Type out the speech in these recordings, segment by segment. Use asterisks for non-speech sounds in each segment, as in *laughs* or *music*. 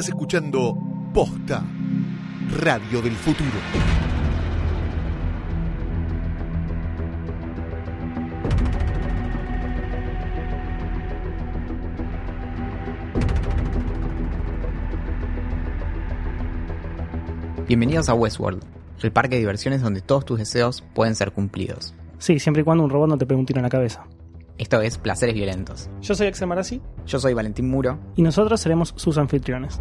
Estás escuchando Posta, Radio del Futuro. Bienvenidos a Westworld, el parque de diversiones donde todos tus deseos pueden ser cumplidos. Sí, siempre y cuando un robot no te pegue un tiro en la cabeza. Esto es Placeres Violentos. Yo soy Axel Marazzi Yo soy Valentín Muro. y nosotros seremos sus anfitriones.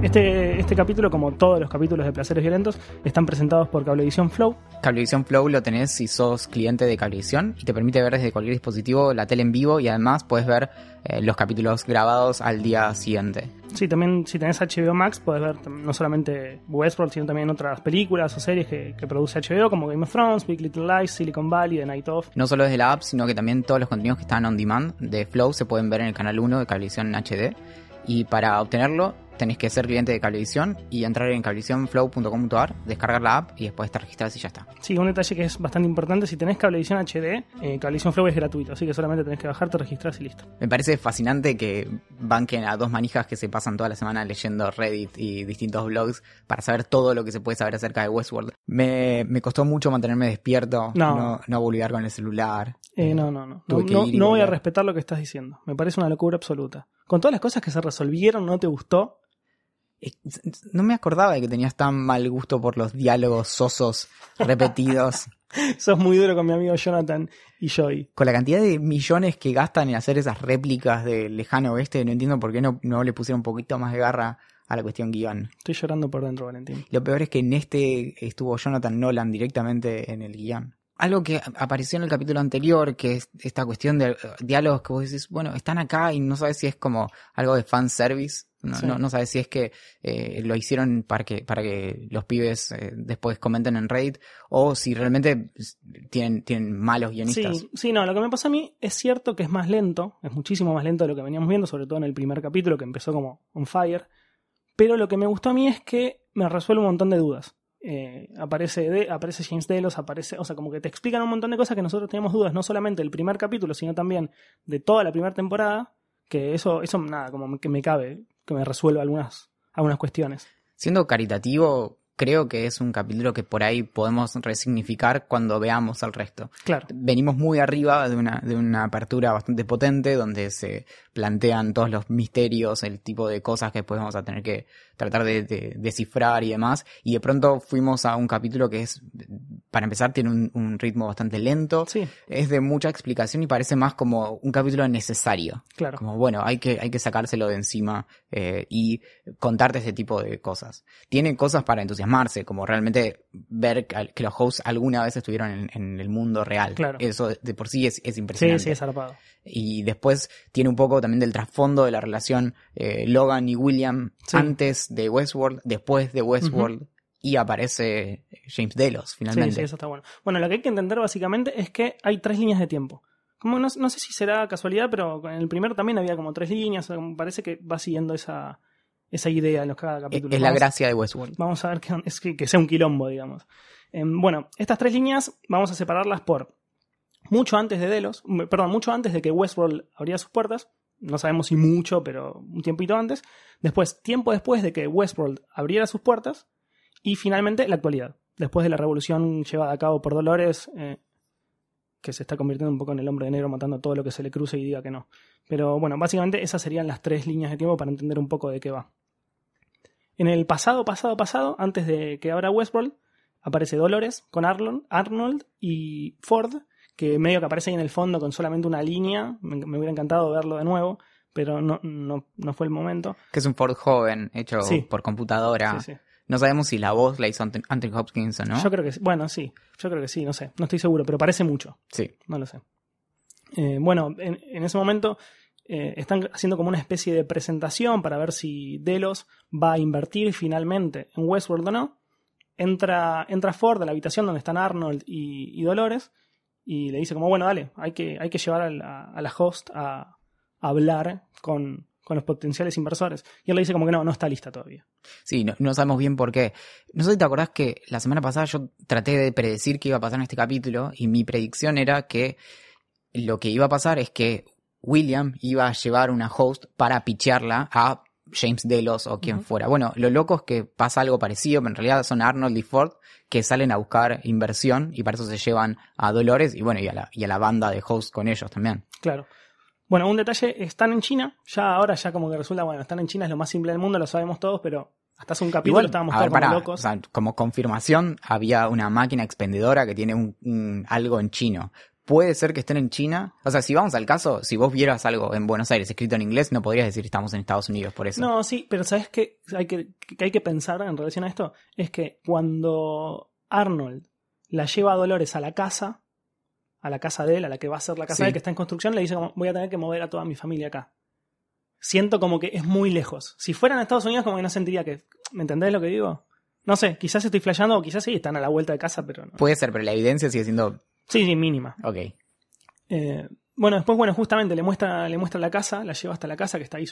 Este, este capítulo, como todos los capítulos de Placeres Violentos, están presentados por Cablevisión Flow. Cablevisión Flow lo tenés si sos cliente de Cablevisión y te permite ver desde cualquier dispositivo la tele en vivo y además puedes ver eh, los capítulos grabados al día siguiente. Sí, también si tenés HBO Max podés ver no solamente Westworld, sino también otras películas o series que, que produce HBO, como Game of Thrones, Big Little Lies, Silicon Valley, The Night Of. No solo desde la app, sino que también todos los contenidos que están on demand de Flow se pueden ver en el canal 1 de Cablevisión HD. Y para obtenerlo tenés que ser cliente de Cablevisión y entrar en cablevisionflow.com.ar, descargar la app y después te registras y ya está. Sí, un detalle que es bastante importante, si tenés Cablevisión HD, eh, Cablevisión Flow es gratuito, así que solamente tenés que bajar, te registrás y listo. Me parece fascinante que banquen a dos manijas que se pasan toda la semana leyendo Reddit y distintos blogs para saber todo lo que se puede saber acerca de Westworld. Me, me costó mucho mantenerme despierto, No. no, no volver con el celular. Eh, no, no, no. No, no- voy a respetar lo que estás diciendo. Me parece una locura absoluta. Con todas las cosas que se resolvieron, ¿no te gustó? Eh, No me acordaba de que tenías tan mal gusto por los diálogos sosos repetidos. *laughs* Sos muy duro con mi amigo Jonathan y Joey. Con la cantidad de millones que gastan en hacer esas réplicas de lejano oeste, no entiendo por qué no, no le pusieron un poquito más de garra a la cuestión guion. Estoy llorando por dentro, Valentín. Lo peor es que en este estuvo Jonathan Nolan directamente en el guion. Algo que apareció en el capítulo anterior, que es esta cuestión de eh, diálogos que vos decís, bueno, están acá y no sabes si es como algo de fanservice, no, Sí. no, no sabes si es que eh, lo hicieron para que, para que los pibes eh, después comenten en Reddit o si realmente tienen, tienen malos guionistas. Sí, sí, no, lo que me pasa a mí es cierto que es más lento, es muchísimo más lento de lo que veníamos viendo, sobre todo en el primer capítulo que empezó como on fire. Pero lo que me gustó a mí es que me resuelve un montón de dudas. Eh, aparece, de, aparece James Delos, aparece, o sea, como que te explican un montón de cosas que nosotros teníamos dudas, no solamente del primer capítulo, sino también de toda la primera temporada, que eso, eso nada, como que me cabe, que me resuelve algunas, algunas cuestiones. Siendo caritativo, creo que es un capítulo que por ahí podemos resignificar cuando veamos al resto. Claro. venimos muy arriba de una, de una apertura bastante potente donde se plantean todos los misterios, el tipo de cosas que después vamos a tener que tratar de, de descifrar y demás. Y de pronto fuimos a un capítulo que es, para empezar, tiene un, un ritmo bastante lento. Sí, Es de mucha explicación y parece más como un capítulo necesario. claro. Como bueno, hay que, hay que sacárselo de encima eh, y contarte ese tipo de cosas. Tiene cosas para entusiasmarse, como realmente ver que, los hosts alguna vez estuvieron en, en el mundo real. Claro. Eso de por sí es, es Sí, impresionante. sí, es zarpado. Y después tiene un poco también del trasfondo de la relación eh, Logan y William Sí. antes de Westworld, después de Westworld. Y aparece James Delos, finalmente. Sí, sí, eso está bueno. Bueno, lo que hay que entender básicamente es que hay tres líneas de tiempo. Como no, no sé si será casualidad, pero en el primero también había como tres líneas. parece que va siguiendo esa, esa idea en los cada capítulo. Es la Vamos- gracia de Westworld. Vamos a ver que, es que, que sea un quilombo, digamos. Em, bueno, estas tres líneas vamos a separarlas por mucho antes de Delos, perdón, mucho antes de que Westworld abriera sus puertas. No sabemos si mucho, pero un tiempito antes. Después, tiempo después de que Westworld abriera sus puertas. Y finalmente, la actualidad. Después de la revolución llevada a cabo por Dolores, eh, que se está convirtiendo un poco en el hombre de negro, matando todo lo que se le cruce y diga que no. Pero bueno, básicamente esas serían las tres líneas de tiempo para entender un poco de qué va. En el pasado, pasado, pasado, antes de que abra Westworld, aparece Dolores con Arnold, Arnold y Ford, que medio que aparece ahí en el fondo con solamente una línea. Me, me hubiera encantado verlo de nuevo, pero no, no, no fue el momento. Que es un Ford joven, hecho Sí. por computadora. Sí, sí. No sabemos si la voz la hizo Ant- Anthony Hopkins o no. Yo creo que sí. Bueno, sí, yo creo que sí, no sé. No estoy seguro, pero parece mucho. Sí. No lo sé. Eh, bueno, en, en ese momento eh, están haciendo como una especie de presentación para ver si Delos va a invertir finalmente en Westworld o no. Entra, entra Ford a la habitación donde están Arnold y, y Dolores y le dice como, bueno, dale, hay que, hay que llevar a la, a la host a, hablar con, con los potenciales inversores. Y él le dice como que no, no está lista todavía. Sí, no, no sabemos bien por qué. No sé si te acordás que la semana pasada yo traté de predecir qué iba a pasar en este capítulo y mi predicción era que lo que iba a pasar es que William iba a llevar una host para pichearla a James Delos o quien fuera. Bueno, lo loco es que pasa algo parecido, pero en realidad son Arnold y Ford que salen a buscar inversión y para eso se llevan a Dolores y bueno, y a la, y a la banda de host con ellos también. Claro. Bueno, un detalle, están en China, ya ahora ya como que resulta, bueno, están en China es lo más simple del mundo, lo sabemos todos, pero hasta hace un capítulo Igual, estábamos todos ver, como pará, locos. o sea, como confirmación, había una máquina expendedora que tiene un, un- algo en chino. Puede ser que estén en China. O sea, si vamos al caso, si vos vieras algo en Buenos Aires escrito en inglés, no podrías decir estamos en Estados Unidos por eso. No, sí, pero ¿sabes qué hay que, que hay que pensar en relación a esto? Es que cuando Arnold la lleva a Dolores a la casa, a la casa de él, a la que va a ser la casa Sí. de él, que está en construcción, le dice como, voy a tener que mover a toda mi familia acá. Siento como que es muy lejos. Si fueran a Estados Unidos, como que no sentiría que... ¿Me entendés lo que digo? No sé, quizás estoy flasheando o quizás sí, están a la vuelta de casa, pero no. Puede ser, pero la evidencia sigue siendo. Sí, sí, mínima. Ok. Eh, bueno, después, bueno, justamente le muestra, le muestra la casa, la lleva hasta la casa, que está ahí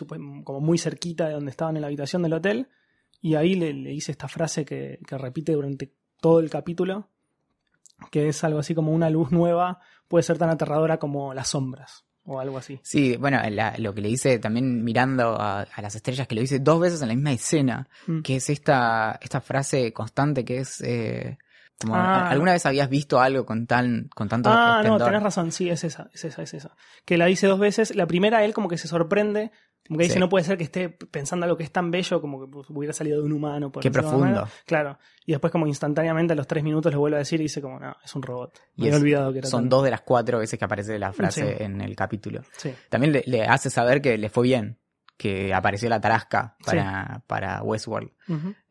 como muy cerquita de donde estaban en la habitación del hotel. Y ahí le, le dice esta frase que, que repite durante todo el capítulo, que es algo así como una luz nueva puede ser tan aterradora como las sombras, o algo así. Sí, bueno, la- lo que le dice también mirando a, a las estrellas, que lo dice dos veces en la misma escena, Mm. que es esta, esta frase constante que es. eh, como, Ah. ¿Alguna vez habías visto algo con tan con tanto Ah, no, tenés razón, sí, es esa, es esa, es esa. Que la dice dos veces. La primera, él como que se sorprende, como que dice, no puede ser que esté pensando algo que es tan bello como que hubiera salido de un humano. Por Qué profundo. manera. Claro. Y después como instantáneamente a los tres minutos lo vuelve a decir y dice como, no, es un robot. Y Me he es- olvidado que era Son dos de las cuatro veces que aparece la frase Sí. en el capítulo. Sí. También le, le hace saber que le fue bien, que apareció la tarasca para, para Westworld.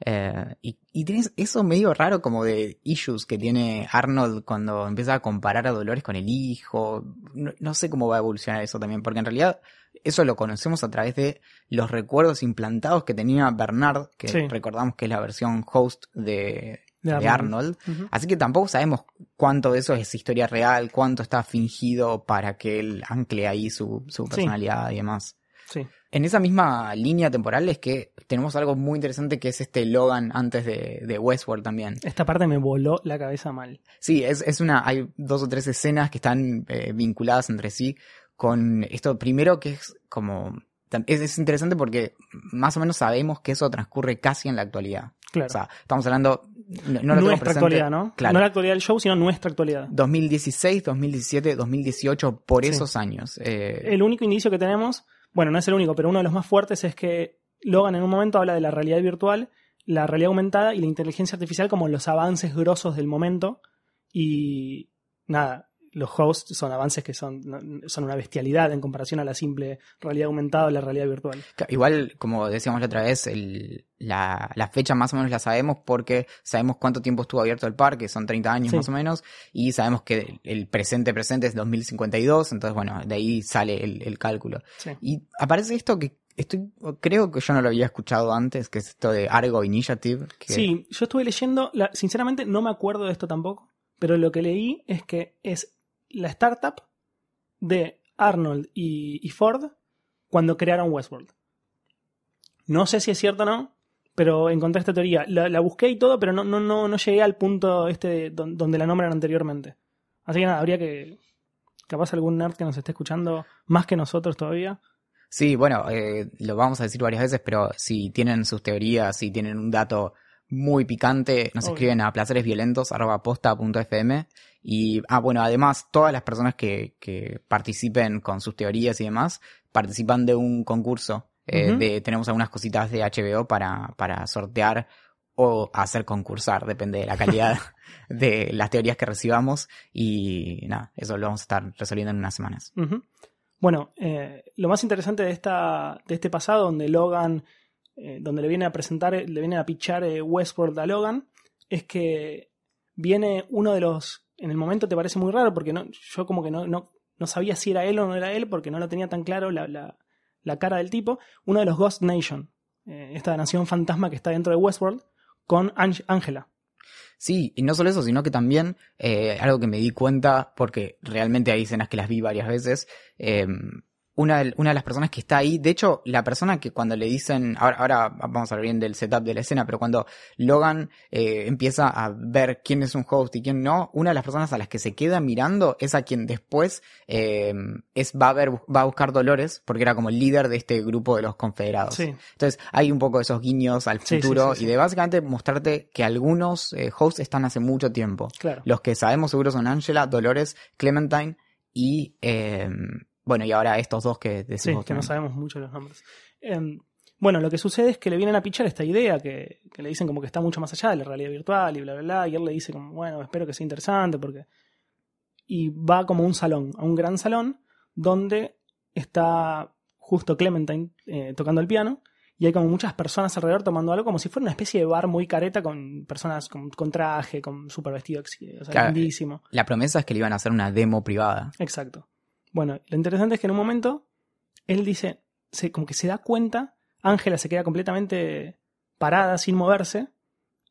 Eh, y, y tienes eso medio raro como de issues que tiene Arnold cuando empieza a comparar a Dolores con el hijo. No, no sé cómo va a evolucionar eso también, porque en realidad eso lo conocemos a través de los recuerdos implantados que tenía Bernard, que Sí. recordamos que es la versión host de, De Arnold. Así que tampoco sabemos cuánto de eso es historia real, cuánto está fingido para que él ancle ahí su, su personalidad y demás. Sí. En esa misma línea temporal es que tenemos algo muy interesante que es este Logan antes de, de Westworld también. Esta parte me voló la cabeza mal. Sí, es, es una, hay dos o tres escenas que están eh, vinculadas entre sí con esto primero que es como, es, es interesante porque más o menos sabemos que eso transcurre casi en la actualidad. Claro. O sea, estamos hablando, no, no lo tengo nuestra actualidad, ¿no? Claro. No la actualidad del show, sino nuestra actualidad. 2016, 2017, 2018, por Sí. esos años. Eh, El único indicio que tenemos, bueno, no es el único, pero uno de los más fuertes es que Logan en un momento habla de la realidad virtual, la realidad aumentada y la inteligencia artificial como los avances grosos del momento. Y nada, los hosts son avances que son, son una bestialidad en comparación a la simple realidad aumentada o la realidad virtual. Igual, como decíamos la otra vez, el- la, la fecha más o menos la sabemos porque sabemos cuánto tiempo estuvo abierto el parque, son 30 años Sí. más o menos, y sabemos que el presente presente es 2052, entonces bueno, de ahí sale el, el cálculo. Sí. Y aparece esto que estoy, creo que yo no lo había escuchado antes, que es esto de Argo Initiative. Que, Sí, yo estuve leyendo, la- sinceramente no me acuerdo de esto tampoco, pero lo que leí es que es la startup de Arnold y, Ford cuando crearon Westworld. No sé si es cierto o no, pero encontré esta teoría. La, busqué y todo, pero no, no, no, no llegué al punto este de don- donde la nombran anteriormente. Así que nada, habría que... Capaz algún nerd que nos esté escuchando más que nosotros todavía. Sí, bueno, eh, lo vamos a decir varias veces, pero si tienen sus teorías, si tienen un dato muy picante, nos Obvio. escriben a placeresviolentos.posta.fm y, ah, bueno, además, todas las personas que, que participen con sus teorías y demás, participan de un concurso. Eh, de, tenemos algunas cositas de HBO para, para sortear o hacer concursar, depende de la calidad *laughs* de las teorías que recibamos y nada, eso lo vamos a estar resolviendo en unas semanas. Bueno, eh, lo más interesante de, esta, de este pasado, donde Logan, eh, donde le viene a presentar, le viene a pichar eh, Westworld a Logan, es que viene uno de los. En el momento te parece muy raro, porque no, yo como que no, no, no sabía si era él o no era él, porque no lo tenía tan claro la, la, la cara del tipo. Uno de los Ghost Nation, eh, esta nación fantasma que está dentro de Westworld, con Ang- Angela. Sí, y no solo eso, sino que también eh, algo que me di cuenta, porque realmente hay escenas que las vi varias veces, eh, una de, una de las personas que está ahí, de hecho, la persona que cuando le dicen, ahora, ahora vamos a hablar bien del setup de la escena, pero cuando Logan eh, empieza a ver quién es un host y quién no, una de las personas a las que se queda mirando es a quien después eh, es, va, a ver, va a buscar Dolores, porque era como el líder de este grupo de los confederados. Sí. Entonces hay un poco de esos guiños al futuro sí, sí. y de básicamente mostrarte que algunos eh, hosts están hace mucho tiempo. Claro. Los que sabemos seguro son Angela, Dolores, Clementine y... bueno, y ahora estos dos que Sí, decimos. que no sabemos mucho los nombres. Em, bueno, lo que sucede es que le vienen a pichar esta idea que, que le dicen como que está mucho más allá de la realidad virtual y bla, bla, bla. Y él le dice como, bueno, espero que sea interesante porque... Y va como a un salón, a un gran salón, donde está justo Clementine eh, tocando el piano y hay como muchas personas alrededor tomando algo como si fuera una especie de bar muy careta con personas con, con traje, con super vestido, o sea, Claro. lindísimo. La promesa es que le iban a hacer una demo privada. Exacto. Bueno, lo interesante es que en un momento él dice, se, como que se da cuenta, Ángela se queda completamente parada, sin moverse,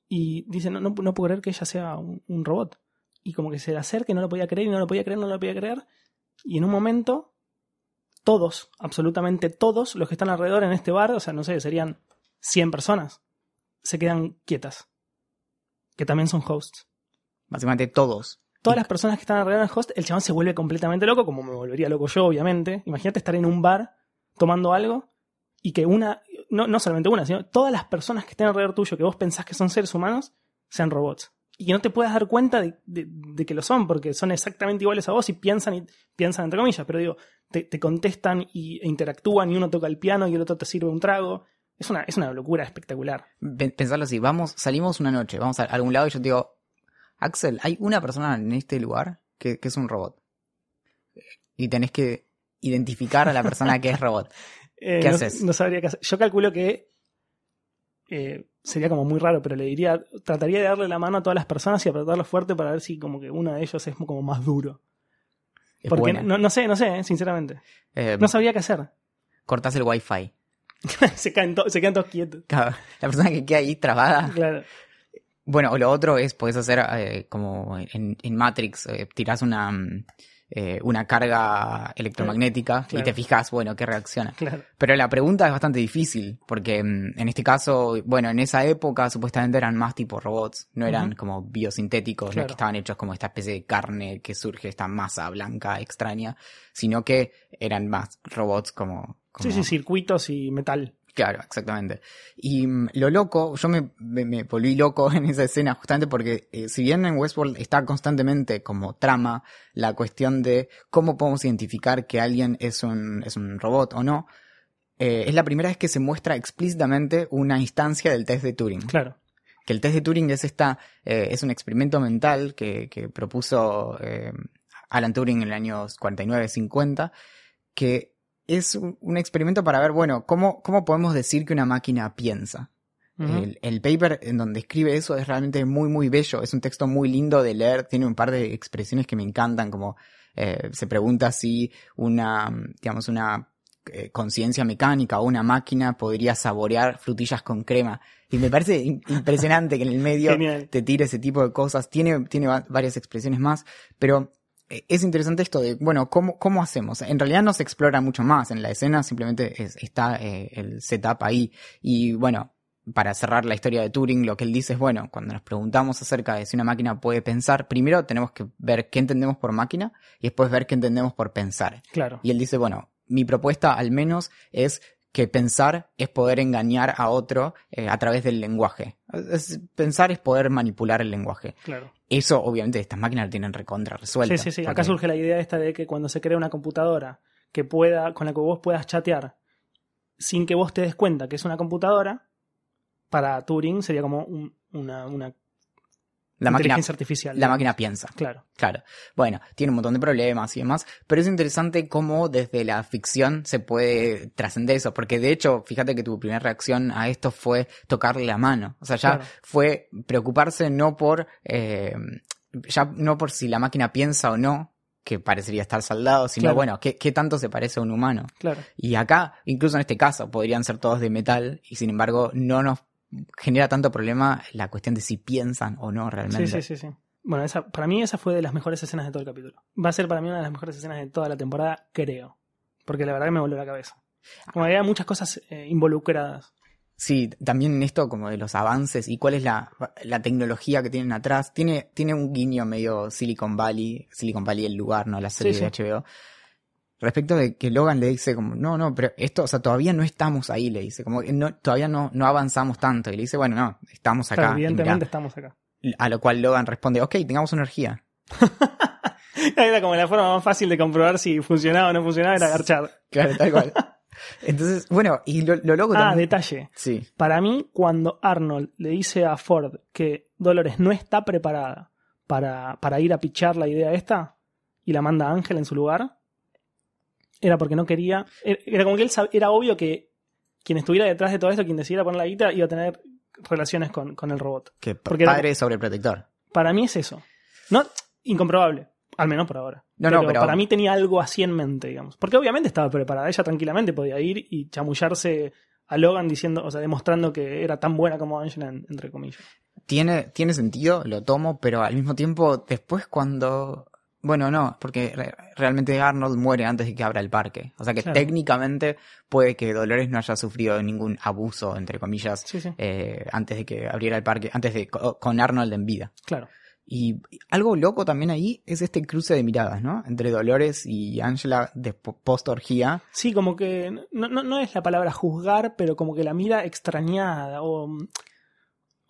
y dice, no, no, no puedo creer que ella sea un, robot. Y como que se le acerca y no lo podía creer, y no lo podía creer, no lo podía creer. Y en un momento, todos, absolutamente todos los que están alrededor en este bar, o sea, no sé, serían 100 personas, se quedan quietas. Que también son hosts Básicamente todos. Todas las personas que están alrededor del host, el chabón se vuelve completamente loco, como me volvería loco yo, obviamente. Imagínate estar en un bar tomando algo y que una, no, no solamente una, sino todas las personas que estén alrededor tuyo, que vos pensás que son seres humanos, sean robots. Y que no te puedas dar cuenta de, de- de que lo son, porque son exactamente iguales a vos y piensan, y piensan entre comillas, pero digo, te, te contestan y, e interactúan y uno toca el piano y el otro te sirve un trago. Es una, es una locura espectacular. Pen- Pensarlo así, vamos, salimos una noche, vamos a algún lado y yo te digo, Axel, hay una persona en este lugar que, que es un robot. Y tenés que identificar a la persona que es robot. *laughs* Eh, ¿Qué haces? no sabría qué hacer. Yo calculo que eh, sería como muy raro, pero le diría, trataría de darle la mano a todas las personas y apretarlo fuerte para ver si como que uno de ellos es como más duro. Es Porque buena. no, no sé, no sé, eh, sinceramente. Eh, No sabría qué hacer. cortás el wifi. *laughs* se, caen se quedan todos quietos. Claro, La persona que queda ahí trabada. Claro. Bueno, o lo otro es, podés hacer eh, como en, en Matrix, eh, tirás una, mm, eh, una carga electromagnética Claro. y te fijas, bueno, qué reacciona. Claro. Pero la pregunta es bastante difícil, porque mm, en este caso, bueno, en esa época supuestamente eran más tipo robots, no eran como biosintéticos, no es que estaban hechos como esta especie de carne que surge, esta masa blanca extraña, sino que eran más robots como... como Sí, sí, circuitos y metal. Claro, exactamente. Y mm, lo loco, yo me, me, me volví loco *laughs* en esa escena justamente porque eh, si bien en Westworld está constantemente como trama la cuestión de cómo podemos identificar que alguien es un, es un robot o no, eh, es la primera vez que se muestra explícitamente una instancia del test de Turing. Claro. Que el test de Turing es esta, eh, es un experimento mental que, que propuso eh, Alan Turing en el año 49-50, que es un, experimento para ver, bueno, cómo, cómo podemos decir que una máquina piensa. El, el paper en donde escribe eso es realmente muy, muy bello. Es un texto muy lindo de leer. Tiene un par de expresiones que me encantan, como eh, se pregunta si una, digamos, una eh, conciencia mecánica o una máquina podría saborear frutillas con crema. Y me parece impresionante que en el medio *laughs* Genial. te tire ese tipo de cosas. Tiene, tiene va- varias expresiones más, pero es interesante esto de, bueno, ¿cómo, ¿cómo hacemos? En realidad no se explora mucho más en la escena, simplemente es- está eh, el setup ahí. Y bueno, para cerrar la historia de Turing, lo que él dice es, bueno, cuando nos preguntamos acerca de si una máquina puede pensar, primero tenemos que ver qué entendemos por máquina y después ver qué entendemos por pensar. Claro. Y él dice, bueno, mi propuesta al menos es que pensar es poder engañar a otro eh, a través del lenguaje. Es- pensar es poder manipular el lenguaje. Claro. Eso, obviamente, estas máquinas lo tienen recontra resuelto. Sí, sí, sí. porque- Acá surge la idea esta de que cuando se crea una computadora que pueda, con la que vos puedas chatear sin que vos te des cuenta que es una computadora, para Turing sería como un- una, una la máquina, artificial. la digamos. máquina piensa. Claro. Claro. Bueno, tiene un montón de problemas y demás, pero es interesante cómo desde la ficción se puede trascender eso, porque de hecho, fíjate que tu primera reacción a esto fue tocarle la mano. O sea, ya Claro. fue preocuparse no por, eh, ya no por si la máquina piensa o no, que parecería estar saldado, sino Claro. bueno, ¿qué, qué tanto se parece a un humano? Claro. Y acá, incluso en este caso, podrían ser todos de metal y sin embargo no nos genera tanto problema la cuestión de si piensan o no realmente. Sí, sí, sí, sí. Bueno, esa, para mí esa fue de las mejores escenas de todo el capítulo. Va a ser para mí una de las mejores escenas de toda la temporada, creo. Porque la verdad que me volvió la cabeza. Como había muchas cosas eh, involucradas. Sí, también en esto como de los avances y cuál es la, la tecnología que tienen atrás. Tiene, tiene un guiño medio Silicon Valley, Silicon Valley el lugar, ¿no? La serie Sí, de HBO. Respecto de que Logan le dice como, no, no, pero esto, o sea, todavía no estamos ahí, le dice, como no, todavía no, no avanzamos tanto. Y le dice, bueno, no, estamos acá. Y evidentemente mirá. estamos acá. A lo cual Logan responde, ok, tengamos energía. *laughs* Era como la forma más fácil de comprobar si funcionaba o no funcionaba, era garchar. *laughs* Claro, tal cual. Entonces, bueno, y lo, lo loco Ah, también. detalle. Sí, Para mí, cuando Arnold le dice a Ford que Dolores no está preparada para, para ir a pichar la idea esta y la manda a Ángel en su lugar, era porque no quería. Era como que él sab- era obvio que quien estuviera detrás de todo esto, quien decidiera poner la guita, iba a tener relaciones con, con el robot. que Porque era- padre sobreprotector. Para mí es eso. No, incomprobable. Al menos por ahora. No, no, pero- para mí tenía algo así en mente, digamos. Porque obviamente estaba preparada. Ella tranquilamente podía ir y chamullarse a Logan diciendo, o sea, demostrando que era tan buena como Angela, en- entre comillas. Tiene, tiene sentido, lo tomo, pero al mismo tiempo, después cuando. Bueno, no, porque re- realmente Arnold muere antes de que abra el parque. O sea que Claro. técnicamente puede que Dolores no haya sufrido ningún abuso, entre comillas, Sí, sí, eh, antes de que abriera el parque, antes de co- con Arnold en vida. claro. Y algo loco también ahí es este cruce de miradas, ¿no? Entre Dolores y Angela de post orgía. Sí, como que no, no, no es la palabra juzgar, pero como que la mira extrañada o,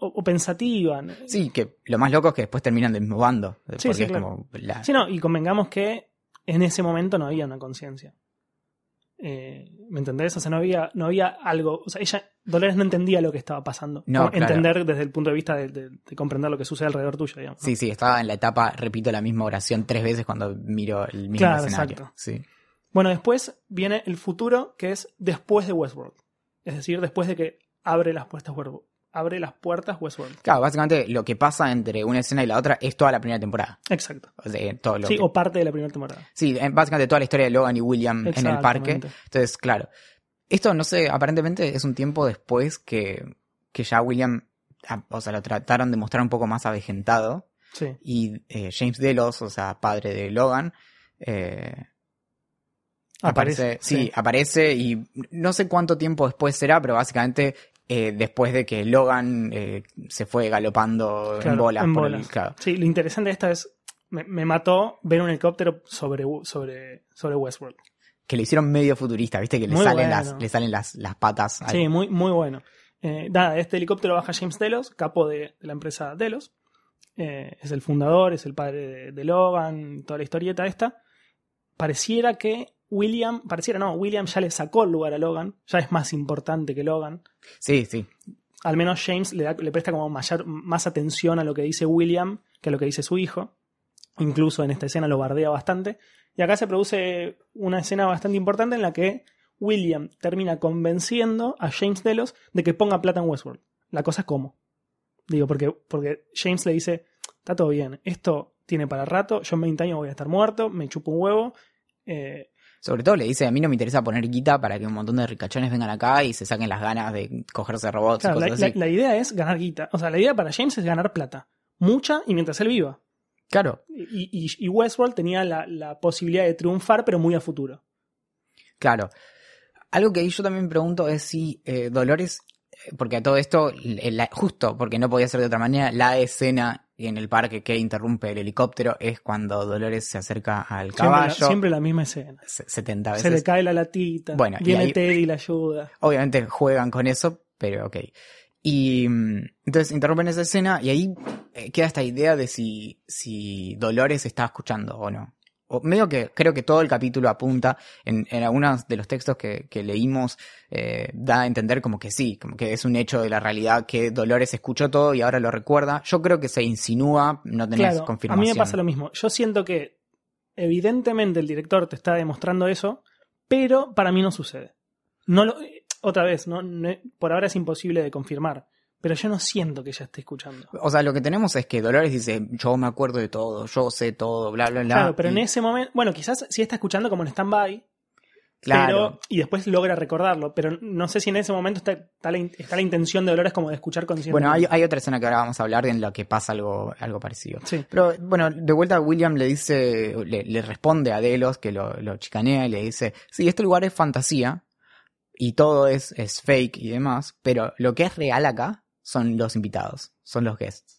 o, o pensativa. Sí, que lo más loco es que después terminan del mismo bando. Sí, porque sí, es claro. como la- Sí, no, y convengamos que en ese momento no había una conciencia. Eh, ¿Me entendés? O sea, no había, no había algo. O sea, ella, Dolores no entendía lo que estaba pasando. No, claro. Entender desde el punto de vista de, de- de comprender lo que sucede alrededor tuyo, digamos. Sí, sí, estaba en la etapa, repito la misma oración tres veces cuando miro el mismo Claro, escenario. exacto. Sí. Bueno, después viene el futuro, que es después de Westworld. Es decir, después de que abre las puertas Westworld. Abre las puertas Westworld. Claro, básicamente lo que pasa entre una escena y la otra es toda la primera temporada. Exacto. O sea, todo lo Sí, que- o parte de la primera temporada. sí, eh, básicamente toda la historia de Logan y William en el parque. Entonces, claro. Esto, no sé, aparentemente es un tiempo después que, que ya William, ah, o sea, lo trataron de mostrar un poco más avejentado. Sí. Y eh, James Delos, o sea, padre de Logan, eh, Aparece, aparece, sí, sí. aparece y no sé cuánto tiempo después será, pero básicamente eh, después de que Logan eh, se fue galopando en bolas. en por el- bolas. claro. Sí, lo interesante de esta es. Me, me mató ver un helicóptero sobre, sobre, sobre Westworld. que le hicieron medio futurista, viste que le Muy salen, bueno. las, le salen las, las patas. al- Sí, muy, muy bueno. Eh, nada, este helicóptero baja James Delos, capo de, de la empresa Delos. Eh, es el fundador, es el padre de, de Logan, toda la historieta esta. Pareciera que William, pareciera no, William ya le sacó el lugar a Logan, ya es más importante que Logan. sí, sí. Al menos James le, da- le presta como mayor- más atención a lo que dice William que a lo que dice su hijo. Incluso en esta escena lo bardea bastante. Y acá se produce una escena bastante importante en la que William termina convenciendo a James Delos de que ponga plata en Westworld. La cosa es cómo. Digo, porque, porque James le dice, está todo bien, esto tiene para rato, yo en 20 años voy a estar muerto, me chupo un huevo. eh, Sobre todo le dice, a mí no me interesa poner guita para que un montón de ricachones vengan acá y se saquen las ganas de cogerse robots claro, y la, cosas la- así. la idea es ganar guita. O sea, la idea para James es ganar plata. Mucha y mientras él viva. Claro, Y, y- y Westworld tenía la, la posibilidad de triunfar, pero muy a futuro. claro. Algo que yo también pregunto es si eh, Dolores, eh, porque a todo esto, la- justo porque no podía ser de otra manera, la escena en el parque que interrumpe el helicóptero es cuando Dolores se acerca al Siempre la, caballo. siempre la misma escena. se- 70 veces. Se le cae la latita. Bueno, y viene ahí- Teddy y la ayuda. Obviamente juegan con eso, pero ok. Y mm, entonces interrumpen esa escena y ahí eh, queda esta idea de si, si Dolores está escuchando o no. O medio que creo que todo el capítulo apunta, en, en algunos de los textos que, que leímos, eh, da a entender como que sí, como que es un hecho de la realidad que Dolores escuchó todo y ahora lo recuerda. Yo creo que se insinúa, no tenés Claro, a confirmación. mí me pasa lo mismo. Yo siento que evidentemente el director te está demostrando eso, pero para mí no sucede. No lo, otra vez, no, no- por ahora es imposible de confirmar, pero yo no siento que ella esté escuchando. O sea, lo que tenemos es que Dolores dice, yo me acuerdo de todo, yo sé todo, bla, bla, bla. Claro, pero en y- ese momento, bueno, quizás sí está escuchando como en stand-by, Claro. Pero, y después logra recordarlo, pero no sé si en ese momento está, está la, está la intención de Dolores como de escuchar conscientemente. Bueno, hay, hay otra escena que ahora vamos a hablar en la que pasa algo, algo parecido. Sí. Pero bueno, de vuelta William le dice, le, le responde a Delos que lo, lo chicanea y le dice, sí, este lugar es fantasía y todo es, es fake y demás, pero lo que es real acá son los invitados, son los guests.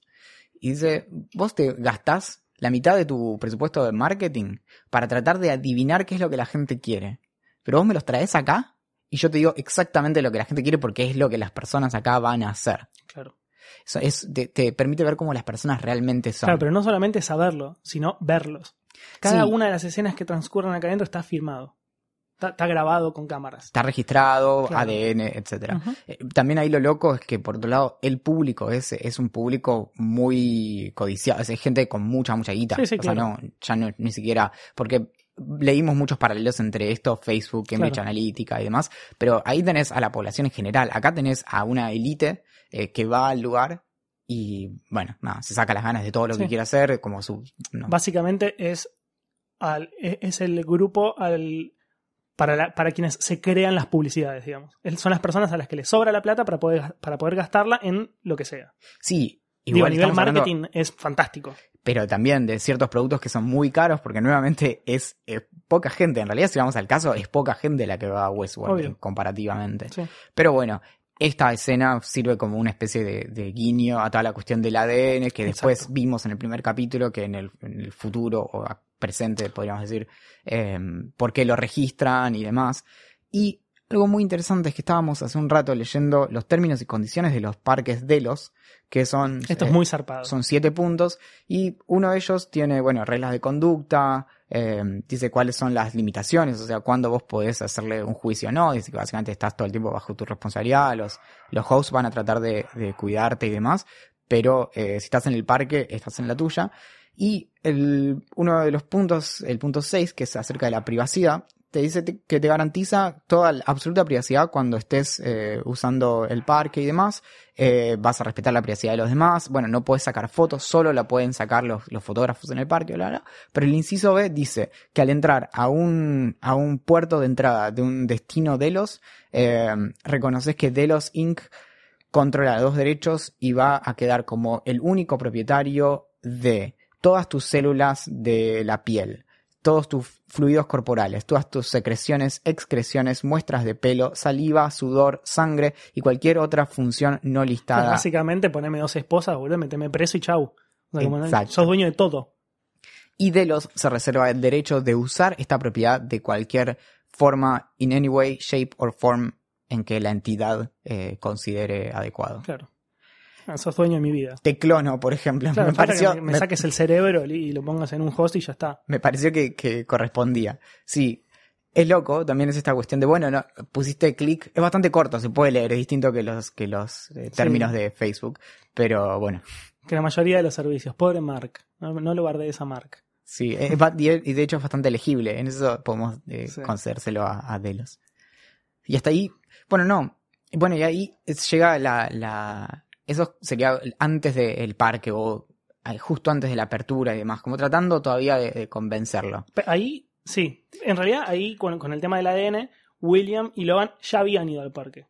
Y dice, vos te gastás la mitad de tu presupuesto de marketing para tratar de adivinar qué es lo que la gente quiere. Pero vos me los traes acá y yo te digo exactamente lo que la gente quiere porque es lo que las personas acá van a hacer. Claro. Eso es, te, te permite ver cómo las personas realmente son. Claro, pero no solamente saberlo, sino verlos. Cada Sí. una de las escenas que transcurren acá adentro está filmado. Está, grabado con cámaras. Está registrado, Claro. ADN, etcétera. Eh, También ahí lo loco es que, por otro lado, el público es, es un público muy codiciado. Es gente con mucha, mucha guita. Sí, sí, o sea, no, ya no, ni siquiera. Porque leímos muchos paralelos entre esto, Facebook, Cambridge Claro. Analytica y demás. Pero ahí tenés a la población en general. Acá tenés a una élite eh, que va al lugar y, bueno, nada, se saca las ganas de todo lo que quiere hacer, como su. no. Básicamente es, al, e- es el grupo al, para, la- para quienes se crean las publicidades, digamos. Son las personas a las que les sobra la plata para poder, para poder gastarla en lo que sea. Sí. Digo, Igual a nivel hablando- marketing es fantástico. pero también de ciertos productos que son muy caros, porque nuevamente es, eh, poca gente, en realidad si vamos al caso, es poca gente la que va a Westworld Obvio. comparativamente. Sí. Pero bueno, esta escena sirve como una especie de, de guiño a toda la cuestión del ADN que después Exacto. vimos en el primer capítulo, que en el, en el futuro o a- presente, podríamos decir, eh, por qué lo registran y demás. Y algo muy interesante es que estábamos hace un rato leyendo los términos y condiciones de los parques Delos, que son... Esto eh, es muy zarpado. son siete puntos y uno de ellos tiene, bueno, reglas de conducta, eh, dice cuáles son las limitaciones, o sea, cuándo vos podés hacerle un juicio o no, dice que básicamente estás todo el tiempo bajo tu responsabilidad, los, los hosts van a tratar de, de cuidarte y demás, pero eh, si estás en el parque, estás en la tuya. Y el, uno de los puntos, el punto 6, que es acerca de la privacidad, te dice que te garantiza toda la absoluta privacidad cuando estés eh, usando el parque y demás. Eh, vas a respetar la privacidad de los demás. Bueno, no puedes sacar fotos, solo la pueden sacar los, los fotógrafos en el parque, bla, bla. Pero el inciso B dice que al entrar a un, a un puerto de entrada de un destino Delos, eh, reconoces que Delos Inc. controla los derechos y va a quedar como el único propietario de todas tus células de la piel, todos tus fluidos corporales, todas tus secreciones, excreciones, muestras de pelo, saliva, sudor, sangre y cualquier otra función no Pues listada. básicamente poneme dos esposas, boludo, meteme preso y chau. O sea, Exacto. sos dueño de todo. Y Delos se reserva el derecho de usar esta propiedad de cualquier forma, in any way, shape or form en que la entidad eh, considere adecuado. Claro. Ah, sos dueño de mi vida. Te clono, por ejemplo. Claro, *laughs* me, pareció, que me, saques el cerebro y lo pongas en un host y ya está. me pareció que, que correspondía. Sí, es loco, también es esta cuestión de, bueno, no, pusiste clic, es bastante corto, se puede leer, es distinto que los, que los eh, términos de Facebook, pero bueno, Que la mayoría de los servicios. Pobre Mark. No, no lo guardé esa Mark. sí, es y de hecho es bastante legible, en eso podemos eh, Sí. a, a Delos. Y hasta ahí, bueno, no, bueno, y ahí llega la, la, eso sería antes del parque o eh, justo antes de la apertura y demás, como tratando todavía de- de convencerlo. Ahí, sí. En realidad, ahí con, con el tema del ADN, William y Logan ya habían ido al parque.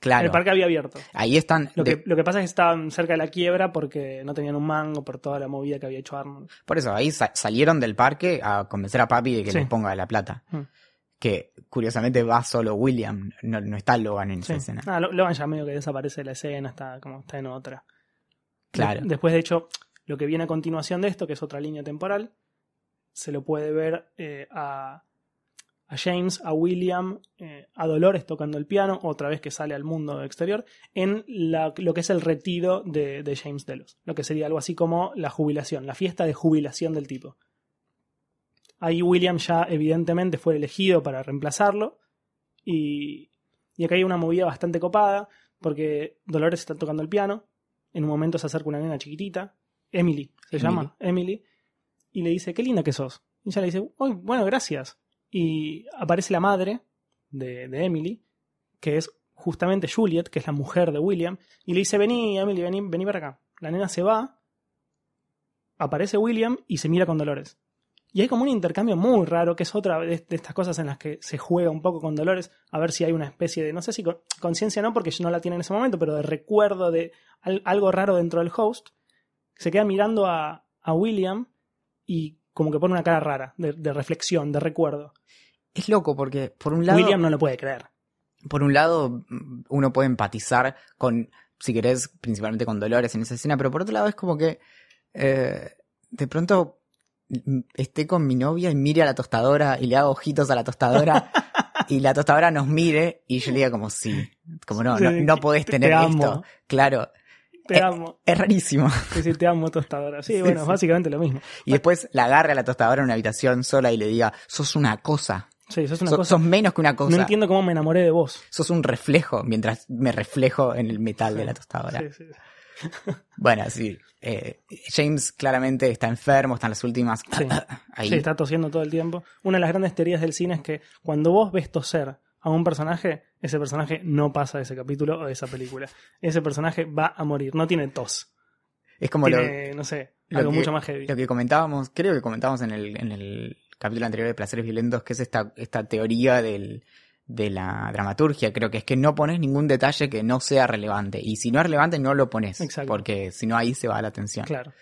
Claro, El parque había abierto. ahí están. Lo, de- que, lo que pasa es que estaban cerca de la quiebra porque no tenían un mango por toda la movida que había hecho Arnold. Por eso, ahí sa- salieron del parque a convencer a papi de que Sí. les ponga la plata. Mm. Que curiosamente va solo William, no, no está Logan en esa Sí. escena. Ah, Lo- Logan ya medio que desaparece de la escena, está como está en otra. Claro. De- después, de hecho, lo que viene a continuación de esto, que es otra línea temporal, se lo puede ver eh, a, a James, a William, eh, a Dolores tocando el piano, otra vez que sale al mundo exterior, en la- lo que es el retiro de, de James Delos. Lo que sería algo así como la jubilación, la fiesta de jubilación del tipo. Ahí William ya evidentemente fue elegido para reemplazarlo. Y, y acá hay una movida bastante copada, porque Dolores está tocando el piano. En un momento se acerca una nena chiquitita, Emily se Emily. llama, Emily, y le dice, qué linda que sos. Y ella le dice, "Uy, bueno, gracias. Y aparece la madre de, de Emily, que es justamente Juliet, que es la mujer de William, y le dice, vení, Emily, vení, vení para acá. La nena se va, aparece William y se mira con Dolores. Y hay como un intercambio muy raro, que es otra de, de estas cosas en las que se juega un poco con Dolores, a ver si hay una especie de, no sé si con- conciencia no, porque ella no la tiene en ese momento, pero de recuerdo de al- algo raro dentro del host. Se queda mirando a, a William y como que pone una cara rara, de, de reflexión, de recuerdo. Es loco porque, por un lado, William no lo puede creer. por un lado, mm, uno puede empatizar con, si querés, principalmente con Dolores en esa escena, pero por otro lado es como que eh, de pronto esté con mi novia y mire a la tostadora y le hago ojitos a la tostadora *laughs* y la tostadora nos mire y yo le diga como sí, como no, no, no podés te- tener te amo. esto. Claro, Te Eh, amo. es rarísimo. Sí, sí, te amo, tostadora. Sí, *laughs* Sí, bueno, sí. básicamente lo mismo. Y después la agarre a la tostadora en una habitación sola y le diga, sos una cosa, Sí, eso es una sos, cosa. sos menos que una No cosa. entiendo cómo me enamoré de vos. sos un reflejo mientras me reflejo en el metal de la tostadora. Sí, sí. Bueno, sí. eh, James claramente está enfermo, está en las últimas. Sí. Ahí. Sí, está tosiendo todo el tiempo. Una de las grandes teorías del cine es que cuando vos ves toser a un personaje, ese personaje no pasa de ese capítulo o de esa película. Ese personaje va a morir, no tiene tos. Es como lo, no sé, lo algo que- mucho más heavy. lo que comentábamos, creo que comentábamos en el, en el capítulo anterior de Placeres Violentos, que es esta, esta teoría del, de la dramaturgia. Creo que es que no pones ningún detalle que no sea relevante. Y si no es relevante, no lo pones. Exacto. Porque si no, ahí se va la atención. Claro.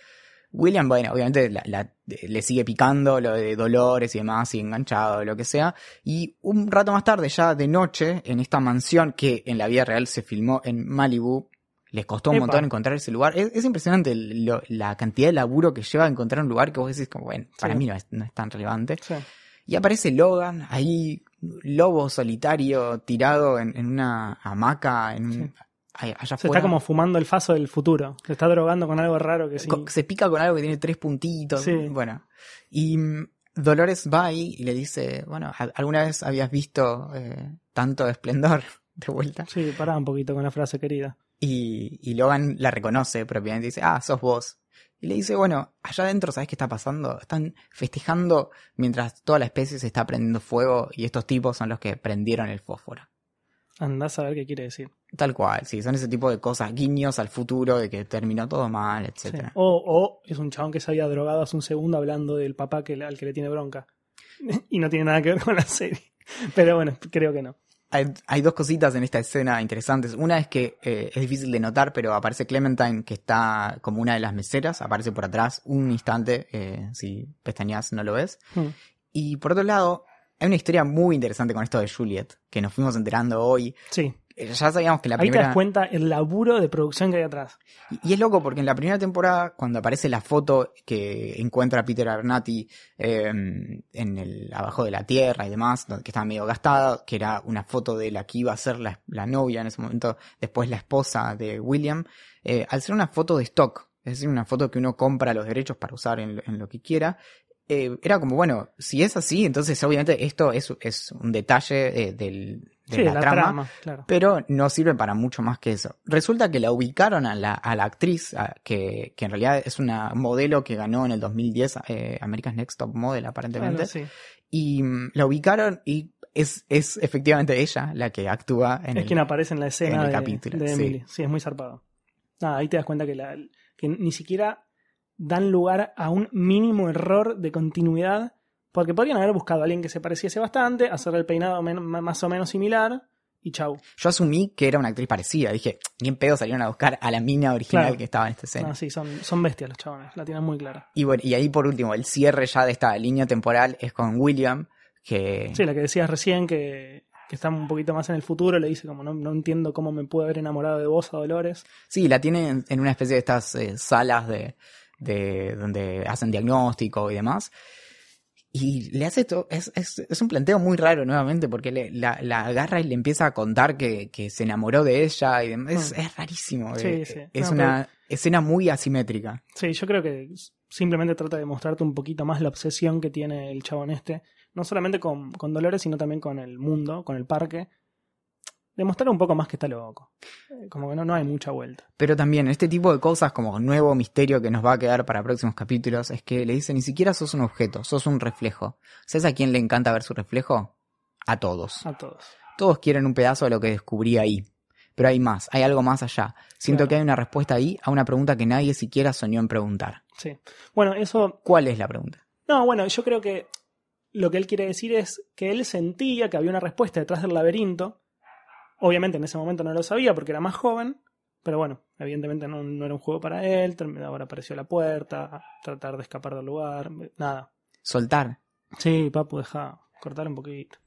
William, bueno, obviamente la- la- le sigue picando lo de Dolores y demás, sigue enganchado, lo que sea. Y un rato más tarde, ya de noche, en esta mansión que en la vida real se filmó en Malibu, les costó un Epa. montón encontrar ese lugar. Es, es impresionante lo- la cantidad de laburo que lleva a encontrar un lugar que vos decís, como, bueno, para Sí. mí no es, no es tan relevante. Sí. Y aparece Logan, ahí, lobo solitario, tirado en, en una hamaca, en un- Sí. allá Se afuera. está como fumando el faso del futuro. Se está drogando con algo raro que sí. Se pica con algo que tiene tres puntitos. Sí. Bueno. Y mm, Dolores va ahí y le dice, bueno, ¿al- ¿alguna vez habías visto eh, tanto esplendor *laughs* de vuelta? Sí, pará un poquito con la frase querida. Y, y Logan la reconoce propiamente y dice, ah, sos vos. Y le dice, bueno, allá adentro, ¿sabes qué está pasando? Están festejando mientras toda la especie se está prendiendo fuego y estos tipos son los que prendieron el fósforo. Andás a ver qué quiere decir. Tal cual, sí, son ese tipo de cosas, guiños al futuro de que terminó todo mal, Sí. etcétera. O, o es un chabón que se había drogado hace un segundo hablando del papá que, al que le tiene bronca. *laughs* y no tiene nada que ver con la serie. Pero bueno, creo que no. Hay, hay dos cositas en esta escena interesantes. Una es que eh, es difícil de notar, pero aparece Clementine, que está como una de las meseras, aparece por atrás un instante, eh, si pestañas no lo ves. Hmm. Y por otro lado, hay una historia muy interesante con esto de Juliet, que nos fuimos enterando hoy. Sí, Ya sabíamos que la ahí te primera... das cuenta el laburo de producción que hay atrás. Y- Y es loco porque en la primera temporada, cuando aparece la foto que encuentra Peter Abernathy eh, en el abajo de la tierra y demás, que estaba medio gastada, que era una foto de la que iba a ser la, la novia en ese momento, después la esposa de William, eh, al ser una foto de stock, es decir, una foto que uno compra los derechos para usar en, lo- en lo que quiera, eh, era como, bueno, si es así, entonces obviamente esto es, es un detalle eh, del, de sí, la, la trama, trama, claro. pero no sirve para mucho más que eso. Resulta que la ubicaron a la, a la actriz, a- que, que en realidad es una modelo que ganó en el 2010 eh, America's Next Top Model aparentemente, Claro, sí. y mm, la ubicaron y es, es efectivamente ella la que actúa en Es el... quien aparece en la escena en el de, capítulo, de sí. Emily. Sí. es muy zarpado. Nada, ahí te das cuenta que, la, que ni siquiera dan lugar a un mínimo error de continuidad, porque podrían haber buscado a alguien que se pareciese bastante, hacer el peinado más o menos similar y chau. Yo asumí que era una actriz parecida, dije, ni en pedo salieron a buscar a la mina original Claro. que estaba en esta escena. No, sí, son, son bestias los chabones, la tienen muy clara. Y bueno, y ahí por último, el cierre ya de esta línea temporal es con William, que... Sí, la que decías recién, que, que está un poquito más en el futuro, le dice como no, no entiendo cómo me pude haber enamorado de vos a Dolores. Sí, la tiene en, en una especie de estas eh, salas de, de donde hacen diagnóstico y demás. Y le hace esto, es, es, es un planteo muy raro nuevamente, porque le, la, la agarra y le empieza a contar que, que se enamoró de ella y. Es, Mm. es rarísimo. Sí, eh, sí. Es No, una escena muy asimétrica. Sí, yo creo que simplemente trata de mostrarte un poquito más la obsesión que tiene el chabón este, no solamente con, con Dolores, sino también con el mundo, con el parque. Demostrar un poco más que está loco. Como que no, no hay mucha vuelta. Pero también este tipo de cosas como nuevo misterio que nos va a quedar para próximos capítulos es que le dice ni siquiera sos un objeto, sos un reflejo. ¿Sabes a quién le encanta ver su reflejo? A todos. A todos. Todos quieren un pedazo de lo que descubrí ahí. Pero hay más, hay algo más allá. Siento Claro. que hay una respuesta ahí a una pregunta que nadie siquiera soñó en preguntar. Sí. Bueno, eso ¿Cuál es la pregunta? No, bueno, yo creo que lo que él quiere decir es que él sentía que había una respuesta detrás del laberinto. Obviamente en ese momento no lo sabía porque era más joven, pero bueno, evidentemente no, no era un juego para él. Ahora apareció la puerta, tratar de escapar del lugar, nada. Soltar. Sí, papu, deja cortar un poquito.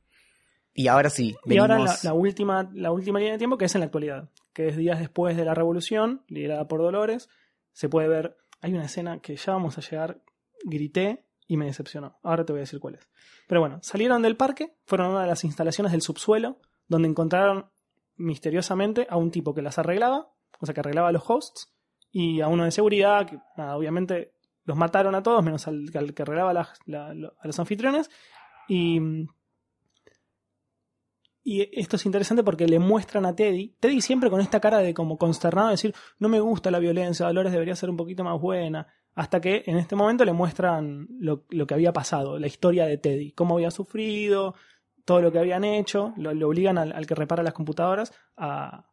Y ahora sí, Y ahora la, la última, la última línea de tiempo que es en la actualidad, que es días después de la revolución, liderada por Dolores, se puede ver, hay una escena que ya vamos a llegar, grité y me decepcionó. Ahora te voy a decir cuál es. Pero bueno, salieron del parque, fueron a una de las instalaciones del subsuelo, donde encontraron misteriosamente a un tipo que las arreglaba, o sea, que arreglaba los hosts, y a uno de seguridad, que nada, obviamente los mataron a todos, menos al, al que arreglaba a los anfitriones, y... Y esto es interesante porque le muestran a Teddy, Teddy siempre con esta cara de como consternado, de decir, no me gusta la violencia, Dolores debería ser un poquito más buena, hasta que en este momento le muestran lo, lo que había pasado, la historia de Teddy, cómo había sufrido, todo lo que habían hecho, lo, lo obligan al, al que repara las computadoras a,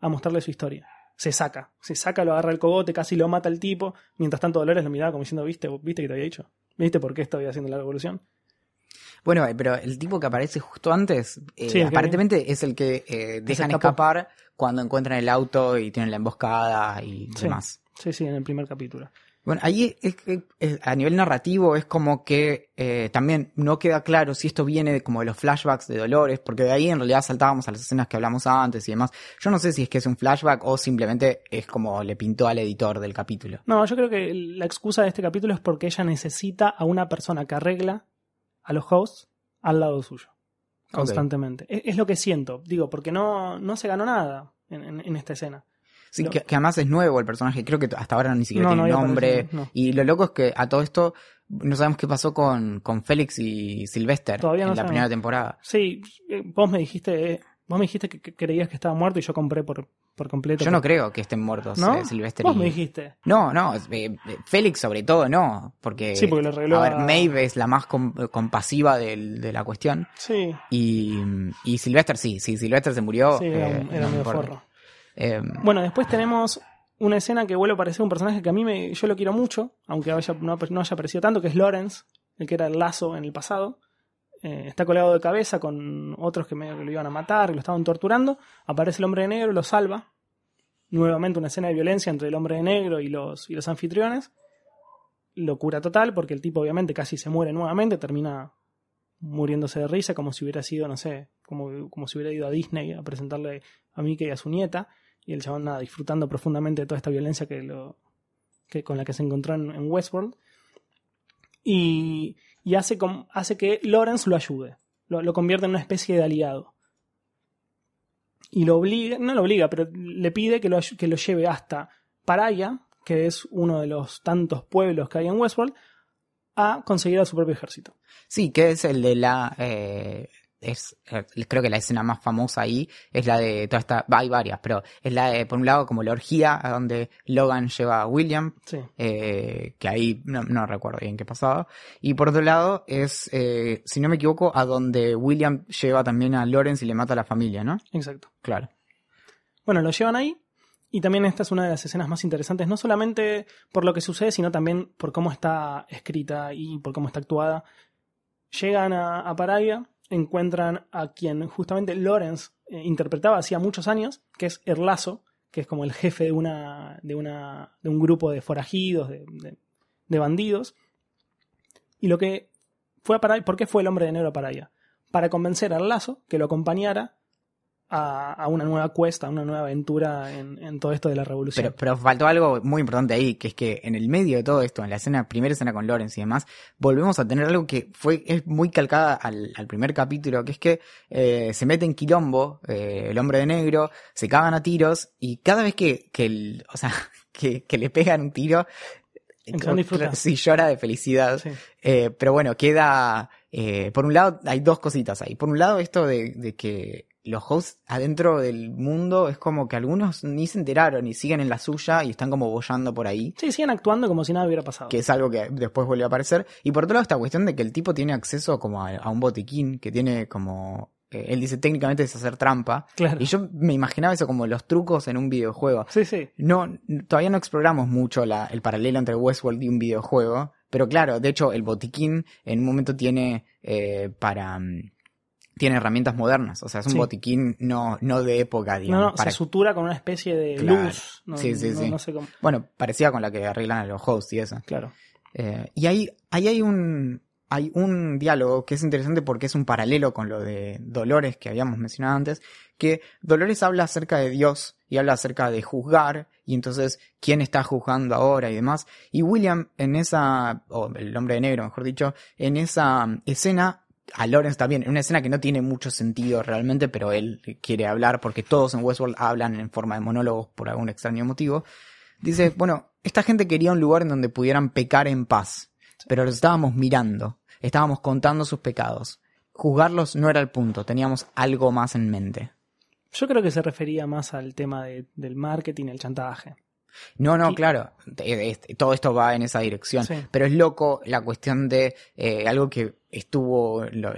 a mostrarle su historia. Se saca, se saca, lo agarra el cogote, casi lo mata el tipo, mientras tanto Dolores lo miraba como diciendo, viste, viste que te había dicho, viste por qué estaba haciendo la revolución. Bueno, eh, pero el tipo que aparece justo antes, eh, Sí, que- aparentemente es el que eh, dejan escapar cuando encuentran el auto y tienen la emboscada y Sí. demás. Sí, sí, en el primer capítulo. Bueno, ahí es que es- a nivel narrativo es como que eh, también no queda claro si esto viene de, como de los flashbacks de Dolores, porque de ahí en realidad saltábamos a las escenas que hablamos antes y demás. Yo no sé si es que es un flashback o simplemente es como le pintó al editor del capítulo. No, yo creo que la excusa de este capítulo es porque ella necesita a una persona que arregla a los hosts al lado suyo. Constantemente. Es, es lo que siento. Digo, porque no, no se ganó nada en, en- en esta escena. Sí, que, que además es nuevo el personaje, creo que hasta ahora ni siquiera No, tiene nombre. Y lo loco es que a todo esto no sabemos qué pasó con, con Félix y Sylvester Todavía en la sabemos. primera temporada. Sí, eh, vos me dijiste, eh, vos me dijiste que, que creías que estaba muerto y yo compré por, por completo. Yo no creo que estén muertos ¿No? eh, Sylvester Vos y... me dijiste. No, no, eh, Félix sobre todo no, porque, Sí, porque lo arregló a ver, a- Maeve es la más com- compasiva del- de la cuestión Sí, y, y Sylvester sí, sí, Sylvester se murió. sí, era, un- era medio forro. Eh, Bueno, después tenemos una escena que vuelve a parecer un personaje que a mí me, yo lo quiero mucho, aunque haya- no, no haya aparecido tanto, que es Lawrence, el que era el lazo en el pasado. Eh, está colgado de cabeza con otros que medio que lo iban a matar, que lo estaban torturando. Aparece el hombre de negro, lo salva. Nuevamente una escena de violencia entre el hombre de negro y los, y los anfitriones. Locura total, porque el tipo obviamente casi se muere nuevamente, termina muriéndose de risa, como si hubiera sido, no sé, como, como si hubiera ido a Disney a presentarle a Mickey y a su nieta y el chabón nada, disfrutando profundamente de toda esta violencia que lo que con la que se encontró en, Westworld y, hace, hace que Lawrence lo ayude lo, lo convierte en una especie de aliado y lo obliga, no lo obliga, pero le pide que lo, que lo lleve hasta Paraya, que es uno de los tantos pueblos que hay en Westworld, a conseguir a su propio ejército. Sí, que es el de la. eh, es eh, creo que la escena más famosa ahí es la de toda esta. Hay varias, pero es la de, por un lado, como la orgía, a donde Logan lleva a William, Sí. eh, que ahí no, no recuerdo bien qué pasaba. Y por otro lado, es, eh, si no me equivoco, a donde William lleva también a Lawrence y le mata a la familia, ¿no? Exacto. Claro. Bueno, lo llevan ahí. Y también esta es una de las escenas más interesantes, no solamente por lo que sucede, sino también por cómo está escrita y por cómo está actuada. Llegan a, a Paraya, encuentran a quien justamente Lawrence eh, interpretaba hacía muchos años, que es Erlazo, que es como el jefe de, una, de, una, de un grupo de forajidos, de, bandidos. Y lo que fue a Paraya, ¿por qué fue el hombre de negro a Paraya? Para convencer a Erlazo que lo acompañara a, a una nueva cuesta, a una nueva aventura en, en todo esto de la revolución. Pero, pero faltó algo muy importante ahí, que es que en el medio de todo esto, en la escena, primera escena con Lawrence y demás, volvemos a tener algo que fue, es muy calcada al, al primer capítulo, que es que eh, se mete en quilombo, eh, el hombre de negro, se cagan a tiros, y cada vez que, que el, o sea, *laughs* que, que le pegan un tiro, *laughs* sí llora de felicidad. Sí. Eh, pero bueno, queda. eh, por un lado, hay dos cositas ahí. Por un lado, esto de, de que los hosts adentro del mundo es como que algunos ni se enteraron y siguen en la suya y están como bollando por ahí. Sí, siguen actuando como si nada hubiera pasado. Que es algo que después vuelve a aparecer. Y por otro lado, esta cuestión de que el tipo tiene acceso como a, a un botiquín que tiene como. eh, él dice técnicamente es hacer trampa. Claro. Y yo me imaginaba eso como los trucos en un videojuego. Sí, sí. No, todavía no exploramos mucho la, el paralelo entre Westworld y un videojuego. Pero claro, de hecho, el botiquín en un momento tiene eh, para. mm, Tiene herramientas modernas. O sea, es un Sí. botiquín no, no de época, No, digamos. no, para- se sutura con una especie de Claro. luz. No, Sí, sí, no- sí. no sé cómo. Bueno, parecía con la que arreglan a los hosts y eso. Claro. Eh, y ahí, ahí hay un. Hay un diálogo que es interesante porque es un paralelo con lo de Dolores que habíamos mencionado antes, que Dolores habla acerca de Dios y habla acerca de juzgar y entonces quién está juzgando ahora y demás. Y William en esa, o el hombre de negro mejor dicho, en esa escena, a Lawrence también, en una escena que no tiene mucho sentido realmente, pero él quiere hablar porque todos en Westworld hablan en forma de monólogos por algún extraño motivo. Dice, bueno, esta gente quería un lugar en donde pudieran pecar en paz, pero los estábamos mirando, estábamos contando sus pecados. Juzgarlos no era el punto, teníamos algo más en mente. Yo creo que se refería más al tema de- del marketing, el chantaje. No, no, Y- claro, todo esto va en esa dirección, Sí. pero es loco la cuestión de eh, algo que estuvo, lo-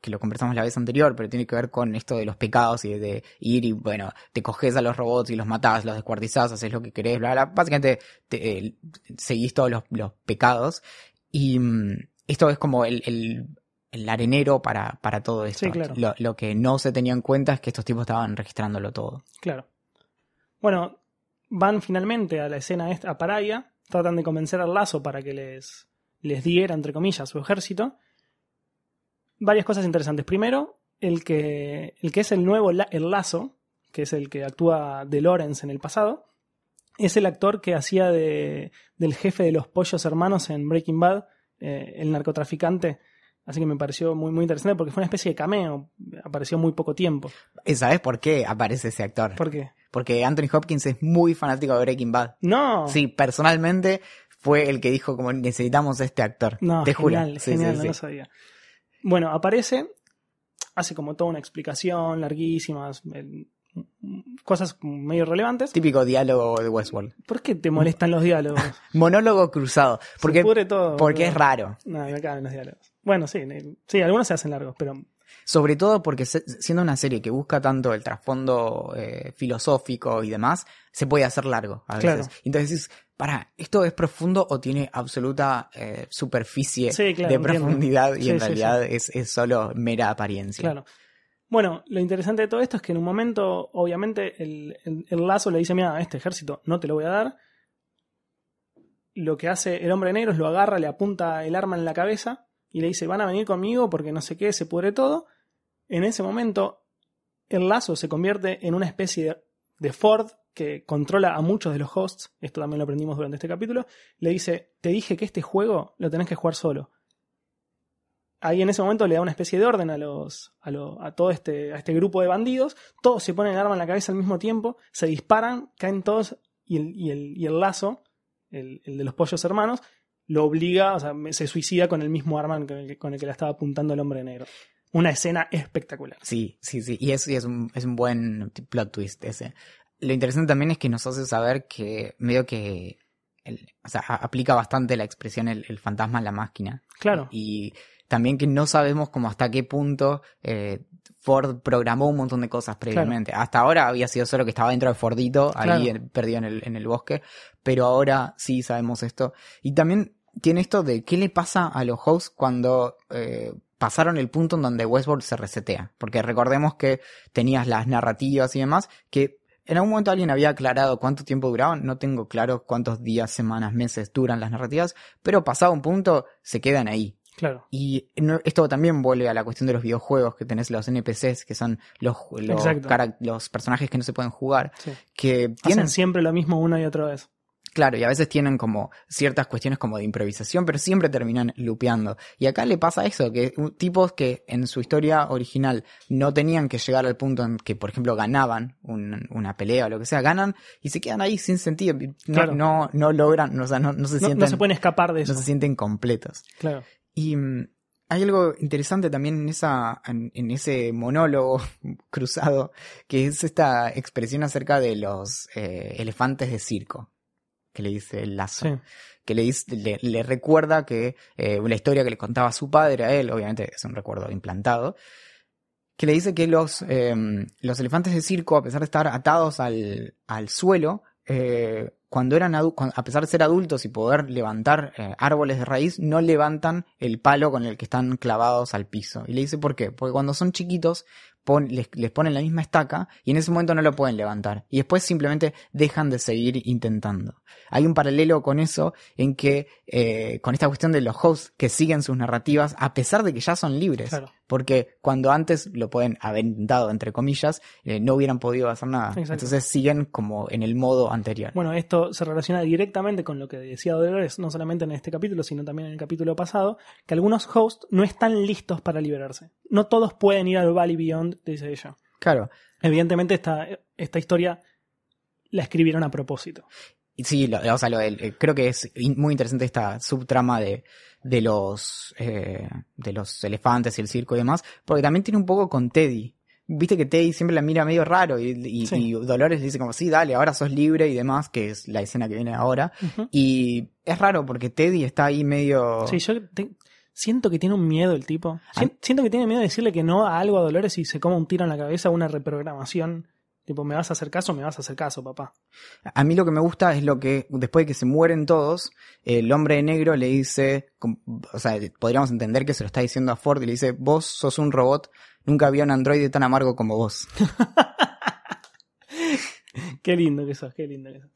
que lo conversamos la vez anterior, pero tiene que ver con esto de los pecados y de ir y, bueno, te coges a los robots y los matás, los descuartizás, haces lo que querés, bla, bla, básicamente te, eh, seguís todos los, los pecados y mm, esto es como el, el, el arenero para, para todo esto. Sí, claro. lo, lo que no se tenía en cuenta es que estos tipos estaban registrándolo todo. Claro. Bueno, van finalmente a la escena esta, a Paraya, tratan de convencer al lazo para que les, les diera, entre comillas, su ejército. Varias cosas interesantes. Primero, el que, el que es el nuevo la- el lazo, que es el que actúa de Lawrence en el pasado, es el actor que hacía de, del jefe de los pollos hermanos en Breaking Bad, eh, el narcotraficante. Así que me pareció muy, muy interesante porque fue una especie de cameo. Apareció muy poco tiempo. ¿Y ¿Sabes por qué aparece ese actor? ¿Por qué? Porque Anthony Hopkins es muy fanático de Breaking Bad. No. Sí, personalmente fue el que dijo como necesitamos este actor. No, Te juro. genial, Sí, genial, sí, no sí. lo sabía. Bueno, aparece, hace como toda una explicación, larguísimas, eh, cosas medio relevantes. Típico diálogo de Westworld. ¿Por qué te molestan los diálogos? *laughs* Monólogo cruzado. Se Porque, pudre todo. porque es raro. No, me caben los diálogos. Bueno, sí, sí, algunos se hacen largos, pero Sobre todo porque se- siendo una serie que busca tanto el trasfondo eh, filosófico y demás, se puede hacer largo a veces. Claro. Entonces para, ¿esto es profundo o tiene absoluta eh, superficie Sí, claro, de entiendo. profundidad y Sí, en sí, realidad Es, es solo mera apariencia? claro. Bueno, lo interesante de todo esto es que en un momento, obviamente, el, el- el lazo le dice, mira, este ejército no te lo voy a dar. Lo que hace el hombre negro es lo agarra, le apunta el arma en la cabeza y le dice, van a venir conmigo porque no sé qué, se pudre todo. En ese momento, el lazo se convierte en una especie de, Ford que controla a muchos de los hosts, esto también lo aprendimos durante este capítulo, le dice, te dije que este juego lo tenés que jugar solo. Ahí en ese momento le da una especie de orden a los a, lo- a todo este a este grupo de bandidos, todos se ponen el arma en la cabeza al mismo tiempo, se disparan, caen todos y el, y el, y el lazo, el, el de los pollos hermanos, lo obliga, o sea, se suicida con el mismo arma con el que, con el que le estaba apuntando el hombre negro. Una escena espectacular. Sí, sí, sí. Y es, y es, un, es un buen plot twist ese. Lo interesante también es que nos hace saber que medio que el- o sea, aplica bastante la expresión el, el fantasma en la máquina. Claro. Y también que no sabemos como hasta qué punto eh, Ford programó un montón de cosas previamente. Hasta ahora había sido solo que estaba dentro de Fordito, ahí en- perdido en el, en el bosque, pero ahora sí sabemos esto. Y también tiene esto de qué le pasa a los hosts cuando eh, pasaron el punto en donde Westworld se resetea. Porque recordemos que tenías las narrativas y demás, que en algún momento alguien había aclarado cuánto tiempo duraban, no tengo claro cuántos días, semanas, meses duran las narrativas, pero pasado un punto se quedan ahí. Claro. Y esto también vuelve a la cuestión de los videojuegos, que tenés los NPCs, que son los, personajes que no se pueden jugar, Sí. que Hacen tienen, siempre lo mismo una y otra vez. Claro, y a veces tienen como ciertas cuestiones como de improvisación, pero siempre terminan lupeando. Y acá le pasa eso, que tipos que en su historia original no tenían que llegar al punto en que, por ejemplo, ganaban un- una pelea o lo que sea, ganan y se quedan ahí sin sentido. No, Claro. no, no logran, o sea, no, no se No, sienten, no se pueden escapar de no eso. se sienten completos. Claro. Y mm, hay algo interesante también en, esa, en, en ese monólogo *laughs* cruzado, que es esta expresión acerca de los eh, elefantes de circo, que le dice el lazo. Sí. Que le, dice- le, le recuerda que eh, la historia que le contaba su padre a él, obviamente es un recuerdo implantado, que le dice que los, eh, los elefantes de circo, a pesar de estar atados al, al suelo, eh, cuando eran a pesar de ser adultos y poder levantar eh, árboles de raíz, no levantan el palo con el que están clavados al piso. Y le dice por qué, porque cuando son chiquitos pon- les, les ponen la misma estaca y en ese momento no lo pueden levantar. Y después simplemente dejan de seguir intentando. Hay un paralelo con eso en que, eh, con esta cuestión de los hosts que siguen sus narrativas a pesar de que ya son libres. Porque cuando antes lo pueden haber intentado, entre comillas, eh, no hubieran podido hacer nada. Exacto. Entonces siguen como en el modo anterior. Bueno, esto se relaciona directamente con lo que decía Dolores, no solamente en este capítulo, sino también en el capítulo pasado, que algunos hosts no están listos para liberarse. No todos pueden ir al Valley Beyond, dice ella. Claro. Evidentemente esta, esta historia la escribieron a propósito. Sí, lo- o sea, lo del- eh, creo que es muy interesante esta subtrama de, de los eh, de los elefantes y el circo y demás, porque también tiene un poco con Teddy. Viste que Teddy siempre la mira medio raro y, y- Sí. y Dolores le dice como, sí, dale, ahora sos libre y demás, que es la escena que viene ahora. Y es raro porque Teddy está ahí medio... Sí, yo te- siento que tiene un miedo el tipo. Sien- Siento que tiene miedo de decirle que no a algo a Dolores y se coma un tiro en la cabeza, una reprogramación. Tipo, ¿me vas a hacer caso? Me vas a hacer caso, papá. A mí lo que me gusta es lo que, después de que se mueren todos, el hombre de negro le dice, o sea, podríamos entender que se lo está diciendo a Ford y le dice, vos sos un robot, nunca había un androide tan amargo como vos. *laughs* Qué lindo que sos, qué lindo que sos.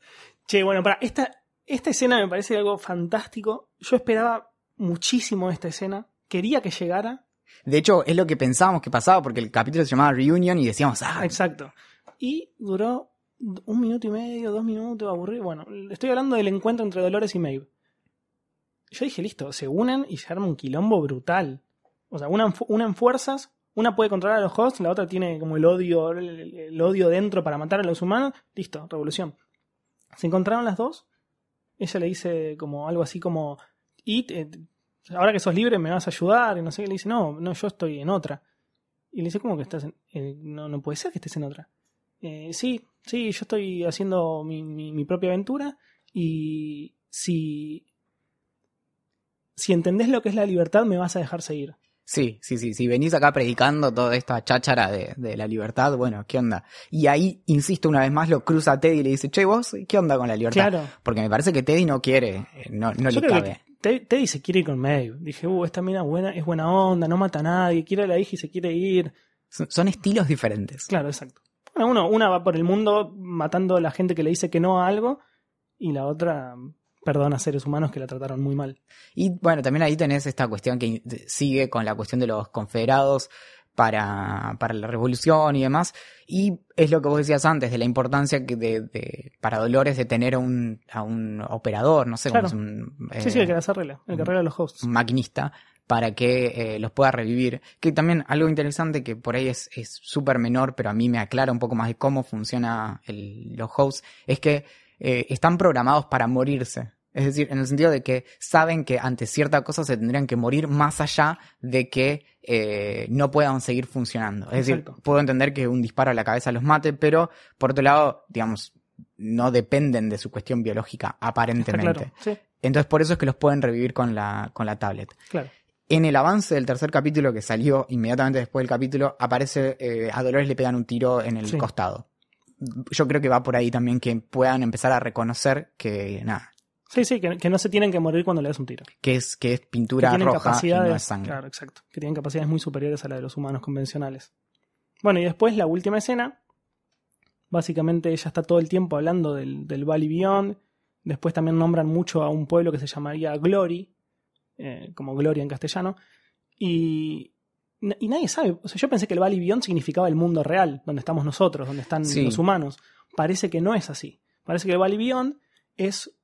Che, bueno, para esta, esta escena me parece algo fantástico. Yo esperaba muchísimo esta escena. Quería que llegara. De hecho, es lo que pensábamos que pasaba, porque el capítulo se llamaba Reunion y decíamos, ah, Exacto. Y duró un minuto y medio, dos minutos, aburrido. Bueno, estoy hablando del encuentro entre Dolores y Maeve. Yo dije, listo, se unen y se arma un quilombo brutal. O sea, unan, unan fuerzas, una puede controlar a los hosts, la otra tiene como el odio, el, odio dentro para matar a los humanos. Listo, revolución. Se encontraron las dos. Ella le dice como algo así como, te- ahora que sos libre me vas a ayudar. Y no sé qué. Le dice, no, no, yo estoy en otra. Y le dice, ¿cómo que estás en.? eh, no, no puede ser que estés en otra. "Eh, sí, sí, yo estoy haciendo mi, mi- mi propia aventura. Y si. Si entendés lo que es la libertad, me vas a dejar seguir. sí, sí, sí, si venís acá predicando toda esta cháchara de, de la libertad, bueno, ¿qué onda? Y ahí, insisto una vez más, lo cruza a Teddy y le dice, che, vos, ¿qué onda con la libertad? Claro. Porque me parece que Teddy no quiere, eh, no, no Yo le creo cabe. que Teddy se quiere ir con Maeve. Dije, uh, esta mina buena, es buena onda, no mata a nadie, quiere a la hija y se quiere ir. Son, son estilos diferentes. Claro, exacto. Bueno, uno, una va por el mundo matando a la gente que le dice que no a algo y la otra perdona a seres humanos que la trataron muy mal. Y bueno, también ahí tenés esta cuestión que sigue con la cuestión de los confederados para, para la revolución y demás. Y es lo que vos decías antes, de la importancia que de, de- para Dolores de tener a un, a un operador, no sé Claro. cómo es un, sí, eh, sí, el que las arregla, el que arregla los hosts. un maquinista para que eh, los pueda revivir. Que también algo interesante que por ahí es es súper menor, pero a mí me aclara un poco más de cómo funciona el- los hosts, es que eh, están programados para morirse. Es decir, en el sentido de que saben que ante cierta cosa se tendrían que morir más allá de que eh, no puedan seguir funcionando. Es decir, puedo entender que un disparo a la cabeza los mate, pero por otro lado, digamos, no dependen de su cuestión biológica, aparentemente. claro. Sí, Entonces por eso es que los pueden revivir con la, con la tablet. claro. En el avance del tercer capítulo que salió inmediatamente después del capítulo, aparece eh, a Dolores le pegan un tiro en el Sí. costado. Yo creo que va por ahí también que puedan empezar a reconocer que nada, Sí, sí, que, que no se tienen que morir cuando le das un tiro. que es, que es Que pintura tienen roja y no es sangre. Claro, exacto. Que tienen capacidades muy superiores a las de los humanos convencionales. Bueno, y después la última escena. Básicamente ella está todo el tiempo hablando del, del Valley Beyond. Después también nombran mucho a un pueblo que se llamaría Glory, eh, como Gloria en castellano. Y, y nadie sabe. O sea, yo pensé que el Valley Beyond significaba el mundo real, donde estamos nosotros, donde están Sí. los humanos. Parece que no es así. Parece que el Valley Beyond es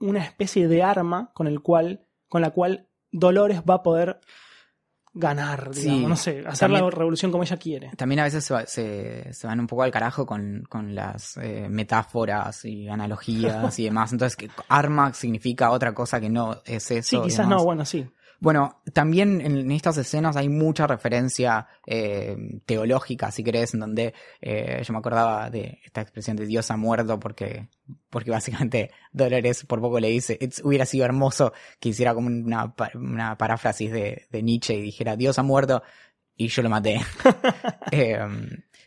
una especie de arma con el cual, con la cual Dolores va a poder ganar, Sí. digamos, no sé, hacer la revolución como ella quiere. También a veces se, va- se- se van un poco al carajo con, con las eh, metáforas y analogías y demás. Entonces, que arma significa otra cosa que no es eso. Sí, quizás demás. no, bueno, sí. Bueno, también en estas escenas hay mucha referencia eh, teológica, si querés, en donde eh, yo me acordaba de esta expresión de Dios ha muerto porque, porque básicamente *laughs* Dolores por poco le dice, "It's- hubiera sido hermoso que hiciera como una, una paráfrasis de, de Nietzsche y dijera, Dios ha muerto y yo lo maté. *laughs* Eh,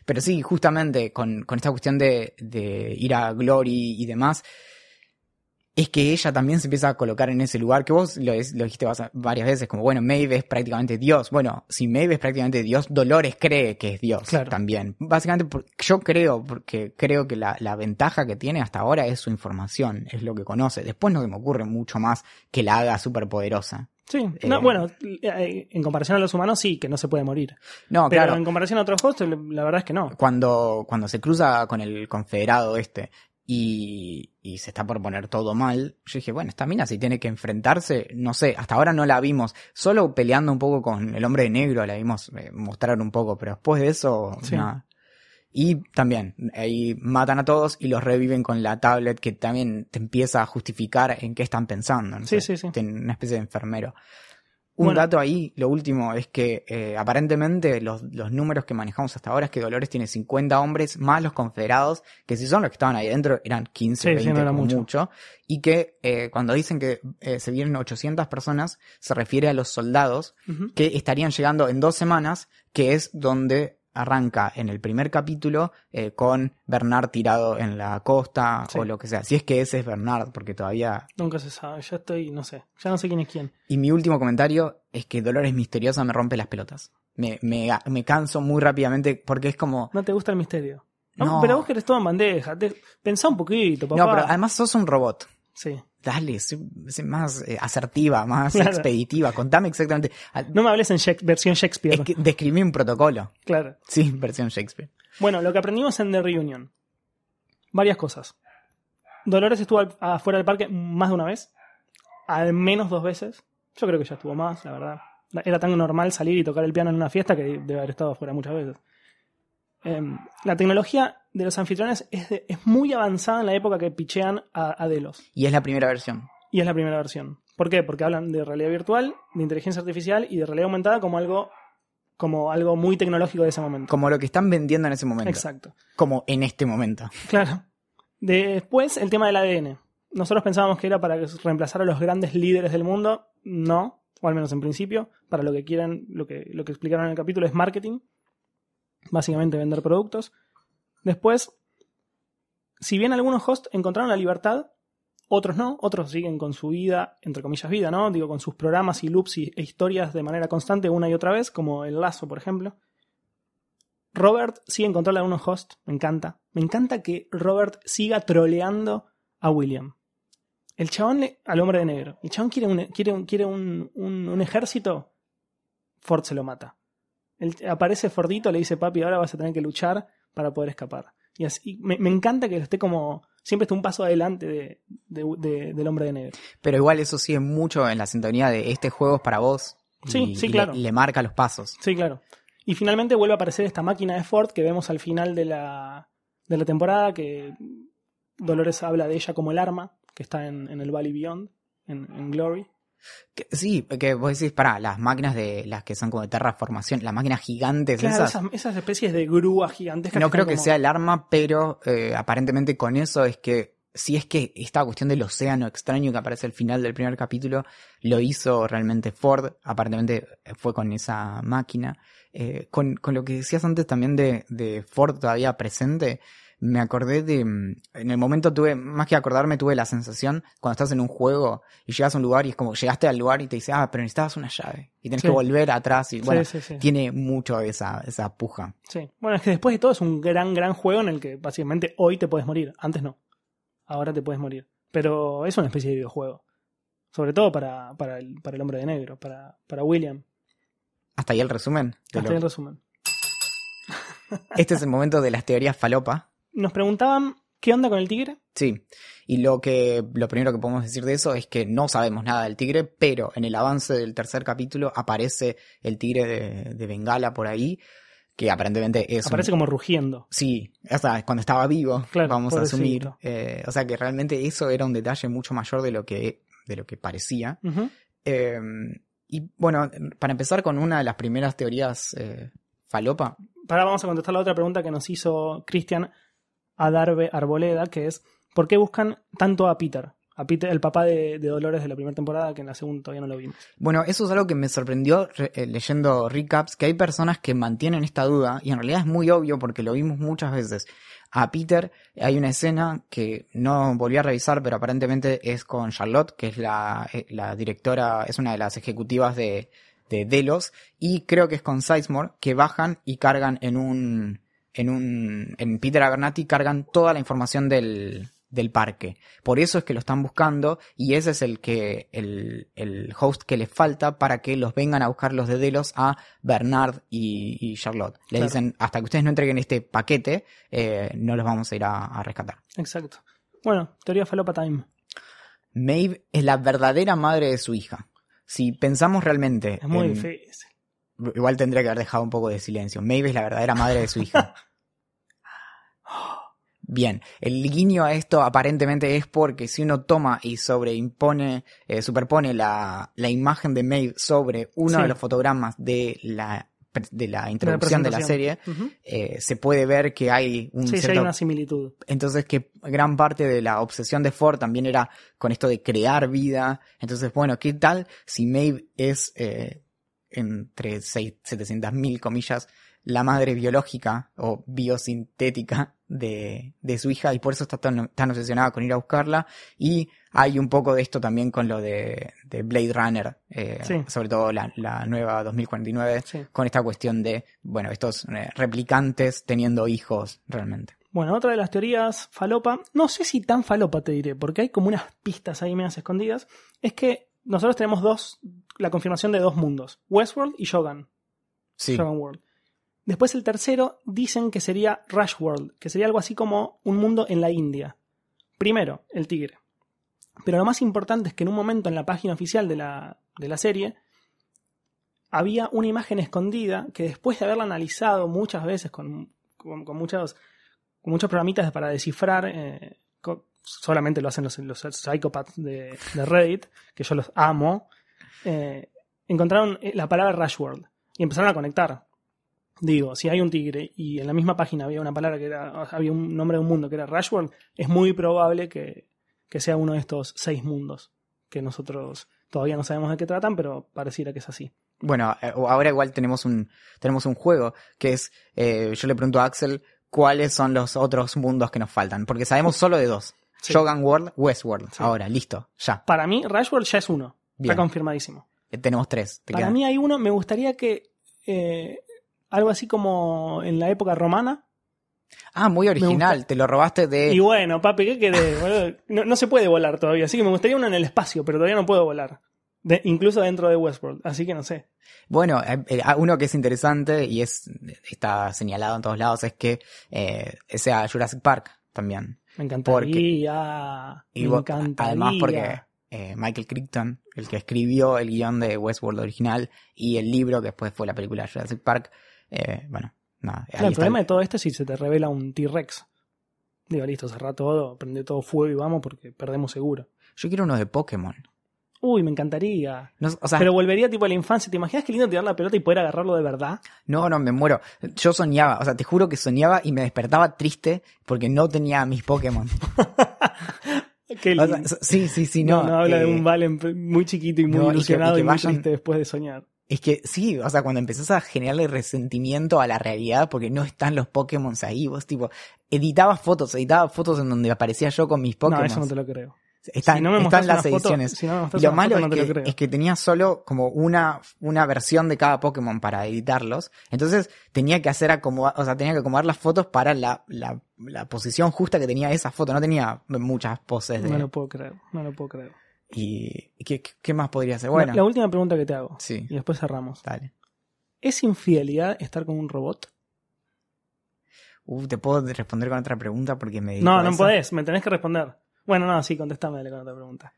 pero sí, justamente con, con esta cuestión de, de ir a Glory y demás, es que ella también se empieza a colocar en ese lugar que vos lo, dijiste varias veces, como bueno, Maeve es prácticamente Dios. Bueno, si Maeve es prácticamente Dios, Dolores cree que es Dios Claro. también. Básicamente, yo creo, porque creo que la, la ventaja que tiene hasta ahora es su información, es lo que conoce. Después no se me ocurre mucho más que la haga súper poderosa. Sí, Eh, no, bueno, eh, en comparación a los humanos sí, que no se puede morir. No, Pero claro. en comparación a otros hosts, la verdad es que no. cuando, cuando se cruza con el confederado este y, y se está por poner todo mal, yo dije, bueno, esta mina si tiene que enfrentarse, no sé, hasta ahora no la vimos, solo peleando un poco con el hombre de negro la vimos eh, mostrar un poco, pero después de eso, Sí. nada. Y también, ahí matan a todos y los reviven con la tablet que también te empieza a justificar en qué están pensando. no Sí, sé, sí, sí. una especie de enfermero. Un Bueno. dato ahí, lo último, es que eh, aparentemente los, los números que manejamos hasta ahora es que Dolores tiene 50 hombres más los confederados, que si son los que estaban ahí dentro eran 15 Sí, sí, 20 no era como mucho. mucho. y que eh, cuando dicen que eh, se vienen 800 personas, se refiere a los soldados que estarían llegando en dos semanas, que es donde arranca en el primer capítulo eh, con Bernard tirado en la costa Sí. o lo que sea. Si es que ese es Bernard, porque todavía Nunca se sabe, ya estoy, no sé, ya no sé quién es quién. y mi último comentario es que Dolores Misteriosa me rompe las pelotas. Me, me, me canso muy rápidamente porque es como... No te gusta el misterio. No, No. Pero vos querés todo en bandeja. Te... Pensá un poquito, papá. No, pero además sos un robot. Sí. Dale, sé, sé más eh, asertiva, más Claro. expeditiva. Contame exactamente. No me hables en versión Shakespeare. Es que describí un protocolo. Claro. Sí, *laughs* versión Shakespeare. Bueno, lo que aprendimos en The Reunion. Varias cosas. Dolores estuvo al- afuera del parque más de una vez. Al menos dos veces. Yo creo que ya estuvo más, la verdad. Era tan normal salir y tocar el piano en una fiesta que debe haber estado afuera muchas veces. Em, la tecnología de los anfitriones es, de- es muy avanzada en la época que pichean a, a Delos. Y es la primera versión. Y es la primera versión. ¿Por qué? Porque hablan de realidad virtual, de inteligencia artificial y de realidad aumentada como algo, como algo muy tecnológico de ese momento. Como lo que están vendiendo en ese momento. Exacto. Como en este momento. Claro. Después, el tema del ADN. Nosotros pensábamos que era para reemplazar a los grandes líderes del mundo. No, o al menos en principio. Para lo que quieran, lo que, lo que explicaron en el capítulo es marketing. Básicamente vender productos. Después, si bien algunos hosts encontraron la libertad, otros no, otros siguen con su vida, entre comillas vida, ¿no? Digo, con sus programas y loops y, e historias de manera constante una y otra vez, como el lazo, por ejemplo. Robert sigue en control de algunos hosts, me encanta. Me encanta que Robert siga troleando a William. El chabón al hombre de negro. El chabón quiere un, quiere un, quiere un- un ejército. Ford se lo mata. Aparece Fordito, le dice, papi, ahora vas a tener que luchar para poder escapar. Y así, me, me encanta que esté como, siempre esté un paso adelante de, de- de- del hombre de negro. Pero igual eso sigue mucho en la sintonía de este juego es para vos. Sí, y- sí, y le- claro. le marca los pasos. Sí, claro. Y finalmente vuelve a aparecer esta máquina de Ford que vemos al final de la, de la temporada, que Dolores habla de ella como el arma, que está en, en el Valley Beyond, en, en Glory. Que- sí, que vos decís, para las máquinas de las que son como de terraformación, las máquinas gigantes Claro, esas. esas, esas especies de grúas gigantescas. No creo que como- sea el arma, pero eh, aparentemente con eso es que si es que esta cuestión del océano extraño que aparece al final del primer capítulo lo hizo realmente Ford, aparentemente fue con esa máquina. Eh, con, con lo que decías antes también de, de Ford todavía presente, me acordé de... mm, En el momento tuve, más que acordarme, tuve la sensación cuando estás en un juego y llegas a un lugar y es como llegaste al lugar y te dice, ah, pero necesitabas una llave y tenés Sí. que volver atrás y bueno, sí, sí, sí. tiene mucho esa, esa puja. Sí. Bueno, es que después de todo es un gran, gran juego en el que básicamente hoy te puedes morir. Antes no. Ahora te puedes morir. Pero es una especie de videojuego. Sobre todo para, para, el, para el hombre de negro, para, para William. Hasta ahí el resumen. Hasta lo- ahí el resumen. Este es el momento de las teorías falopa. Nos preguntaban qué onda con el tigre. Sí. Y lo que lo primero que podemos decir de eso es que no sabemos nada del tigre, pero en el avance del tercer capítulo aparece el tigre de, de Bengala por ahí, que aparentemente es un- Aparece como rugiendo. Sí, hasta cuando estaba vivo, Claro, vamos a asumir. Eh, o sea que realmente eso era un detalle mucho mayor de lo que, de lo que parecía. Eh, y bueno, para empezar con una de las primeras teorías eh, falopa, Ahora vamos a contestar la otra pregunta que nos hizo Cristian Adarve Arboleda, que es ¿por qué buscan tanto a Peter? A Peter, el papá de, Dolores de la primera temporada, que en la segunda todavía no lo vimos. Bueno, eso es algo que me sorprendió re- eh, leyendo recaps, que hay personas que mantienen esta duda y en realidad es muy obvio porque lo vimos muchas veces. a Peter. Hay una escena que no volví a revisar, pero aparentemente es con Charlotte, que es la, eh, directora, es una de las ejecutivas de, de Delos, y creo que es con Sizemore, que bajan y cargan en un, en un, en Peter Abernathy cargan toda la información del, del parque. Por eso es que lo están buscando y ese es el que el, el host que les falta para que los vengan a buscar los de Delos a Bernard y, y Charlotte. Le Claro. dicen, hasta que ustedes no entreguen este paquete, eh, no los vamos a ir a, a rescatar. Exacto. Bueno, teoría falopa time. Maeve es la verdadera madre de su hija. Si pensamos realmente... Es muy en- difícil. Igual tendría que haber dejado un poco de silencio. Maeve es la verdadera madre de su hija. *laughs* Bien, el guiño a esto aparentemente es porque si uno toma y sobreimpone, eh, superpone la, la imagen de Maeve sobre uno Sí. de los fotogramas de la, de la introducción de la, serie, eh, se puede ver que hay un Sí, sí, hay una similitud. entonces que gran parte de la obsesión de Ford también era con esto de crear vida. Entonces, bueno, ¿qué tal si Maeve es eh, entre 700 mil comillas la madre biológica o biosintética de, de su hija y por eso está tan, tan obsesionada con ir a buscarla? Y hay un poco de esto también con lo de, de Blade Runner, eh, Sí. sobre todo la, la nueva 2049, Sí. con esta cuestión de, bueno, estos eh, replicantes teniendo hijos realmente. Bueno, otra de las teorías falopa, no sé si tan falopa te diré, porque hay como unas pistas ahí medias escondidas, es que nosotros tenemos dos, la confirmación de dos mundos, Westworld y Shogun, Sí. Shogun World. Después el tercero dicen que sería Rush World, que sería algo así como un mundo en la India. Primero, el tigre. Pero lo más importante es que en un momento en la página oficial de la, de la serie había una imagen escondida que después de haberla analizado muchas veces con, con, con muchos, con muchos programitas para descifrar, eh, solamente lo hacen los, los psychopaths de, de Reddit, que yo los amo, eh, encontraron eh, la palabra Rush World y empezaron a conectar. Digo, si hay un tigre y en la misma página había una palabra que era, había un nombre de un mundo que era Rush World, es muy probable que, que sea uno de estos seis mundos que nosotros todavía no sabemos de qué tratan, pero pareciera que es así. Bueno, eh, ahora igual tenemos un, tenemos un juego que es, eh, yo le pregunto a Axel cuáles son los otros mundos que nos faltan, porque sabemos solo de dos. Sí. Shogun World, Westworld. Sí. Ahora, listo, ya. Para mí, Rush World ya es uno. Bien. Está confirmadísimo. Eh, Tenemos tres. te Para mí hay uno, me gustaría que eh, algo así como en la época romana. Ah, muy original, te lo robaste de... Y bueno, papi, ¿qué querés? *laughs* No, no se puede volar todavía, así que me gustaría uno en el espacio, pero todavía no puedo volar. De- incluso dentro de Westworld, así que no sé. Bueno, eh, eh, uno que es interesante y es está señalado en todos lados es que sea Jurassic Park también. Me encantaría. Y me encantaría. además porque eh, Michael Crichton, el que escribió el guion de Westworld original y el libro que después fue la película Jurassic Park, eh, bueno, nada. Claro, el problema de todo esto es si se te revela un T-Rex. Digo, listo, cerrá todo, prende todo fuego y vamos porque perdemos seguro. Yo quiero uno de Pokémon. Uy, me encantaría. No, o sea, Pero volvería tipo a la infancia. ¿Te imaginas qué lindo tirar la pelota y poder agarrarlo de verdad? no, no, me muero. Yo soñaba, o sea, te juro que soñaba y me despertaba triste porque no tenía mis Pokémon. *laughs* Qué O lindo. sea, sí, sí, sí, no, no. no, habla de eh, un Valen muy chiquito y muy no, y que- ilusionado y y, que muy vayan- triste después de soñar. Es que sí, o sea, cuando empezás a generarle resentimiento a la realidad porque no están los Pokémon ahí, vos tipo, editabas fotos, editabas fotos en donde aparecía yo con mis Pokémon. No, eso no te lo creo. Están, si no me están las una foto- ediciones. si no lo malo foto, es, que, es que tenía solo como una, una versión de cada Pokémon para editarlos. Entonces tenía que hacer acomodar, o sea, tenía que acomodar las fotos para la, la, la posición justa que tenía esa foto. No tenía muchas poses de. No lo puedo creer, no lo puedo creer. ¿Y qué, qué más podría hacer? La- Bueno, La, última pregunta que te hago, sí, y después cerramos. dale. ¿Es infidelidad estar con un robot? Uh, te puedo responder con otra pregunta porque me No, no eso? podés, me tenés que responder. Bueno, no, sí, contestame dale con otra pregunta.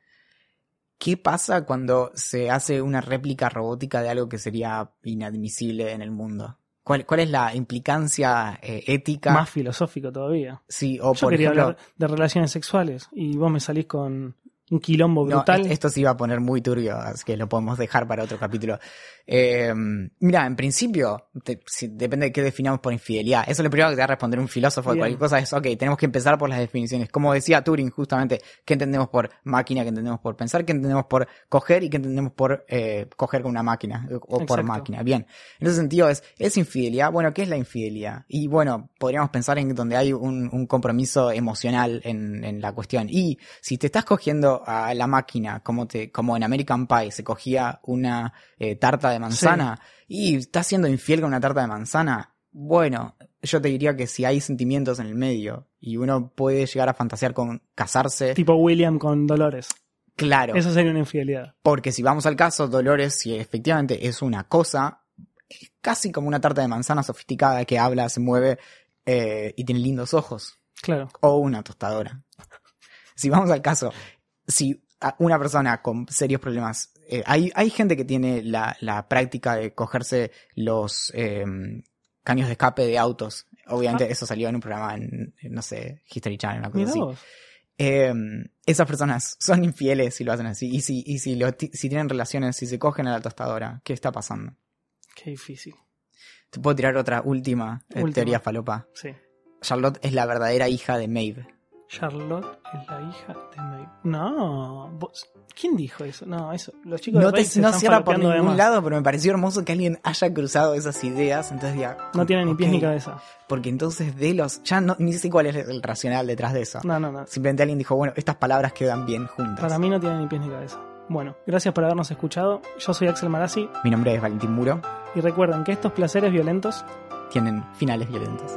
¿Qué pasa cuando se hace una réplica robótica de algo que sería inadmisible en el mundo? ¿Cuál, cuál es la implicancia eh, ética? Más filosófico todavía. Sí, o Yo por quería ejemplo, hablar de relaciones sexuales y vos me salís con un quilombo brutal. est- esto se iba a poner muy turbio, así que lo podemos dejar para otro capítulo. Eh, mira, en principio, te- si- depende de qué definamos por infidelidad. Eso es lo primero que te va a responder un filósofo de cualquier cosa. Es, ok, tenemos que empezar por las definiciones. Como decía Turing, justamente, ¿qué entendemos por máquina? ¿Qué entendemos por pensar? ¿Qué entendemos por coger? ¿Y qué entendemos por eh, coger con una máquina? O por máquina. Bien. En ese sentido, es, ¿es infidelidad? Bueno, ¿qué es la infidelidad? Y bueno, podríamos pensar en donde hay un, un compromiso emocional en, en la cuestión. Y si te estás cogiendo a la máquina, como, te, como en American Pie se cogía una eh, tarta de manzana, y estás siendo infiel con una tarta de manzana, bueno, yo te diría que si hay sentimientos en el medio y uno puede llegar a fantasear con casarse, Tipo William con Dolores. claro. Eso sería una infidelidad. Porque si vamos al caso, Dolores, si efectivamente es una cosa, es casi como una tarta de manzana sofisticada que habla, se mueve eh, y tiene lindos ojos. Claro. O una tostadora. *laughs* Si vamos al caso, si una persona con serios problemas, eh, hay, hay gente que tiene la, la práctica de cogerse los eh, caños de escape de autos. Obviamente eso salió en un programa en, no sé, History Channel, una cosa así eh, esas personas *laughs* son infieles si lo hacen así. Y si, y si, lo ti- si tienen relaciones, si se cogen a la tostadora, ¿qué está pasando? Qué difícil. Te puedo tirar otra última, eh, Última. teoría falopa. Sí. Charlotte es la verdadera hija de Maeve. Charlotte es la hija de Maeve. No. vos- ¿Quién dijo eso? No, eso. Los chicos No, de te, se no están cierra por ningún lado, pero me pareció hermoso que alguien haya cruzado esas ideas. Entonces diga, No tiene ni pies ni cabeza. Porque entonces de los. Ya no, ni sé cuál es el racional detrás de eso. No, no, no. Simplemente alguien dijo, bueno, estas palabras quedan bien juntas. Para mí no tiene ni pies ni cabeza. Bueno, gracias por habernos escuchado. Yo soy Axel Marazzi Mi nombre es Valentín Muro. y recuerden que estos placeres violentos Tienen finales violentos.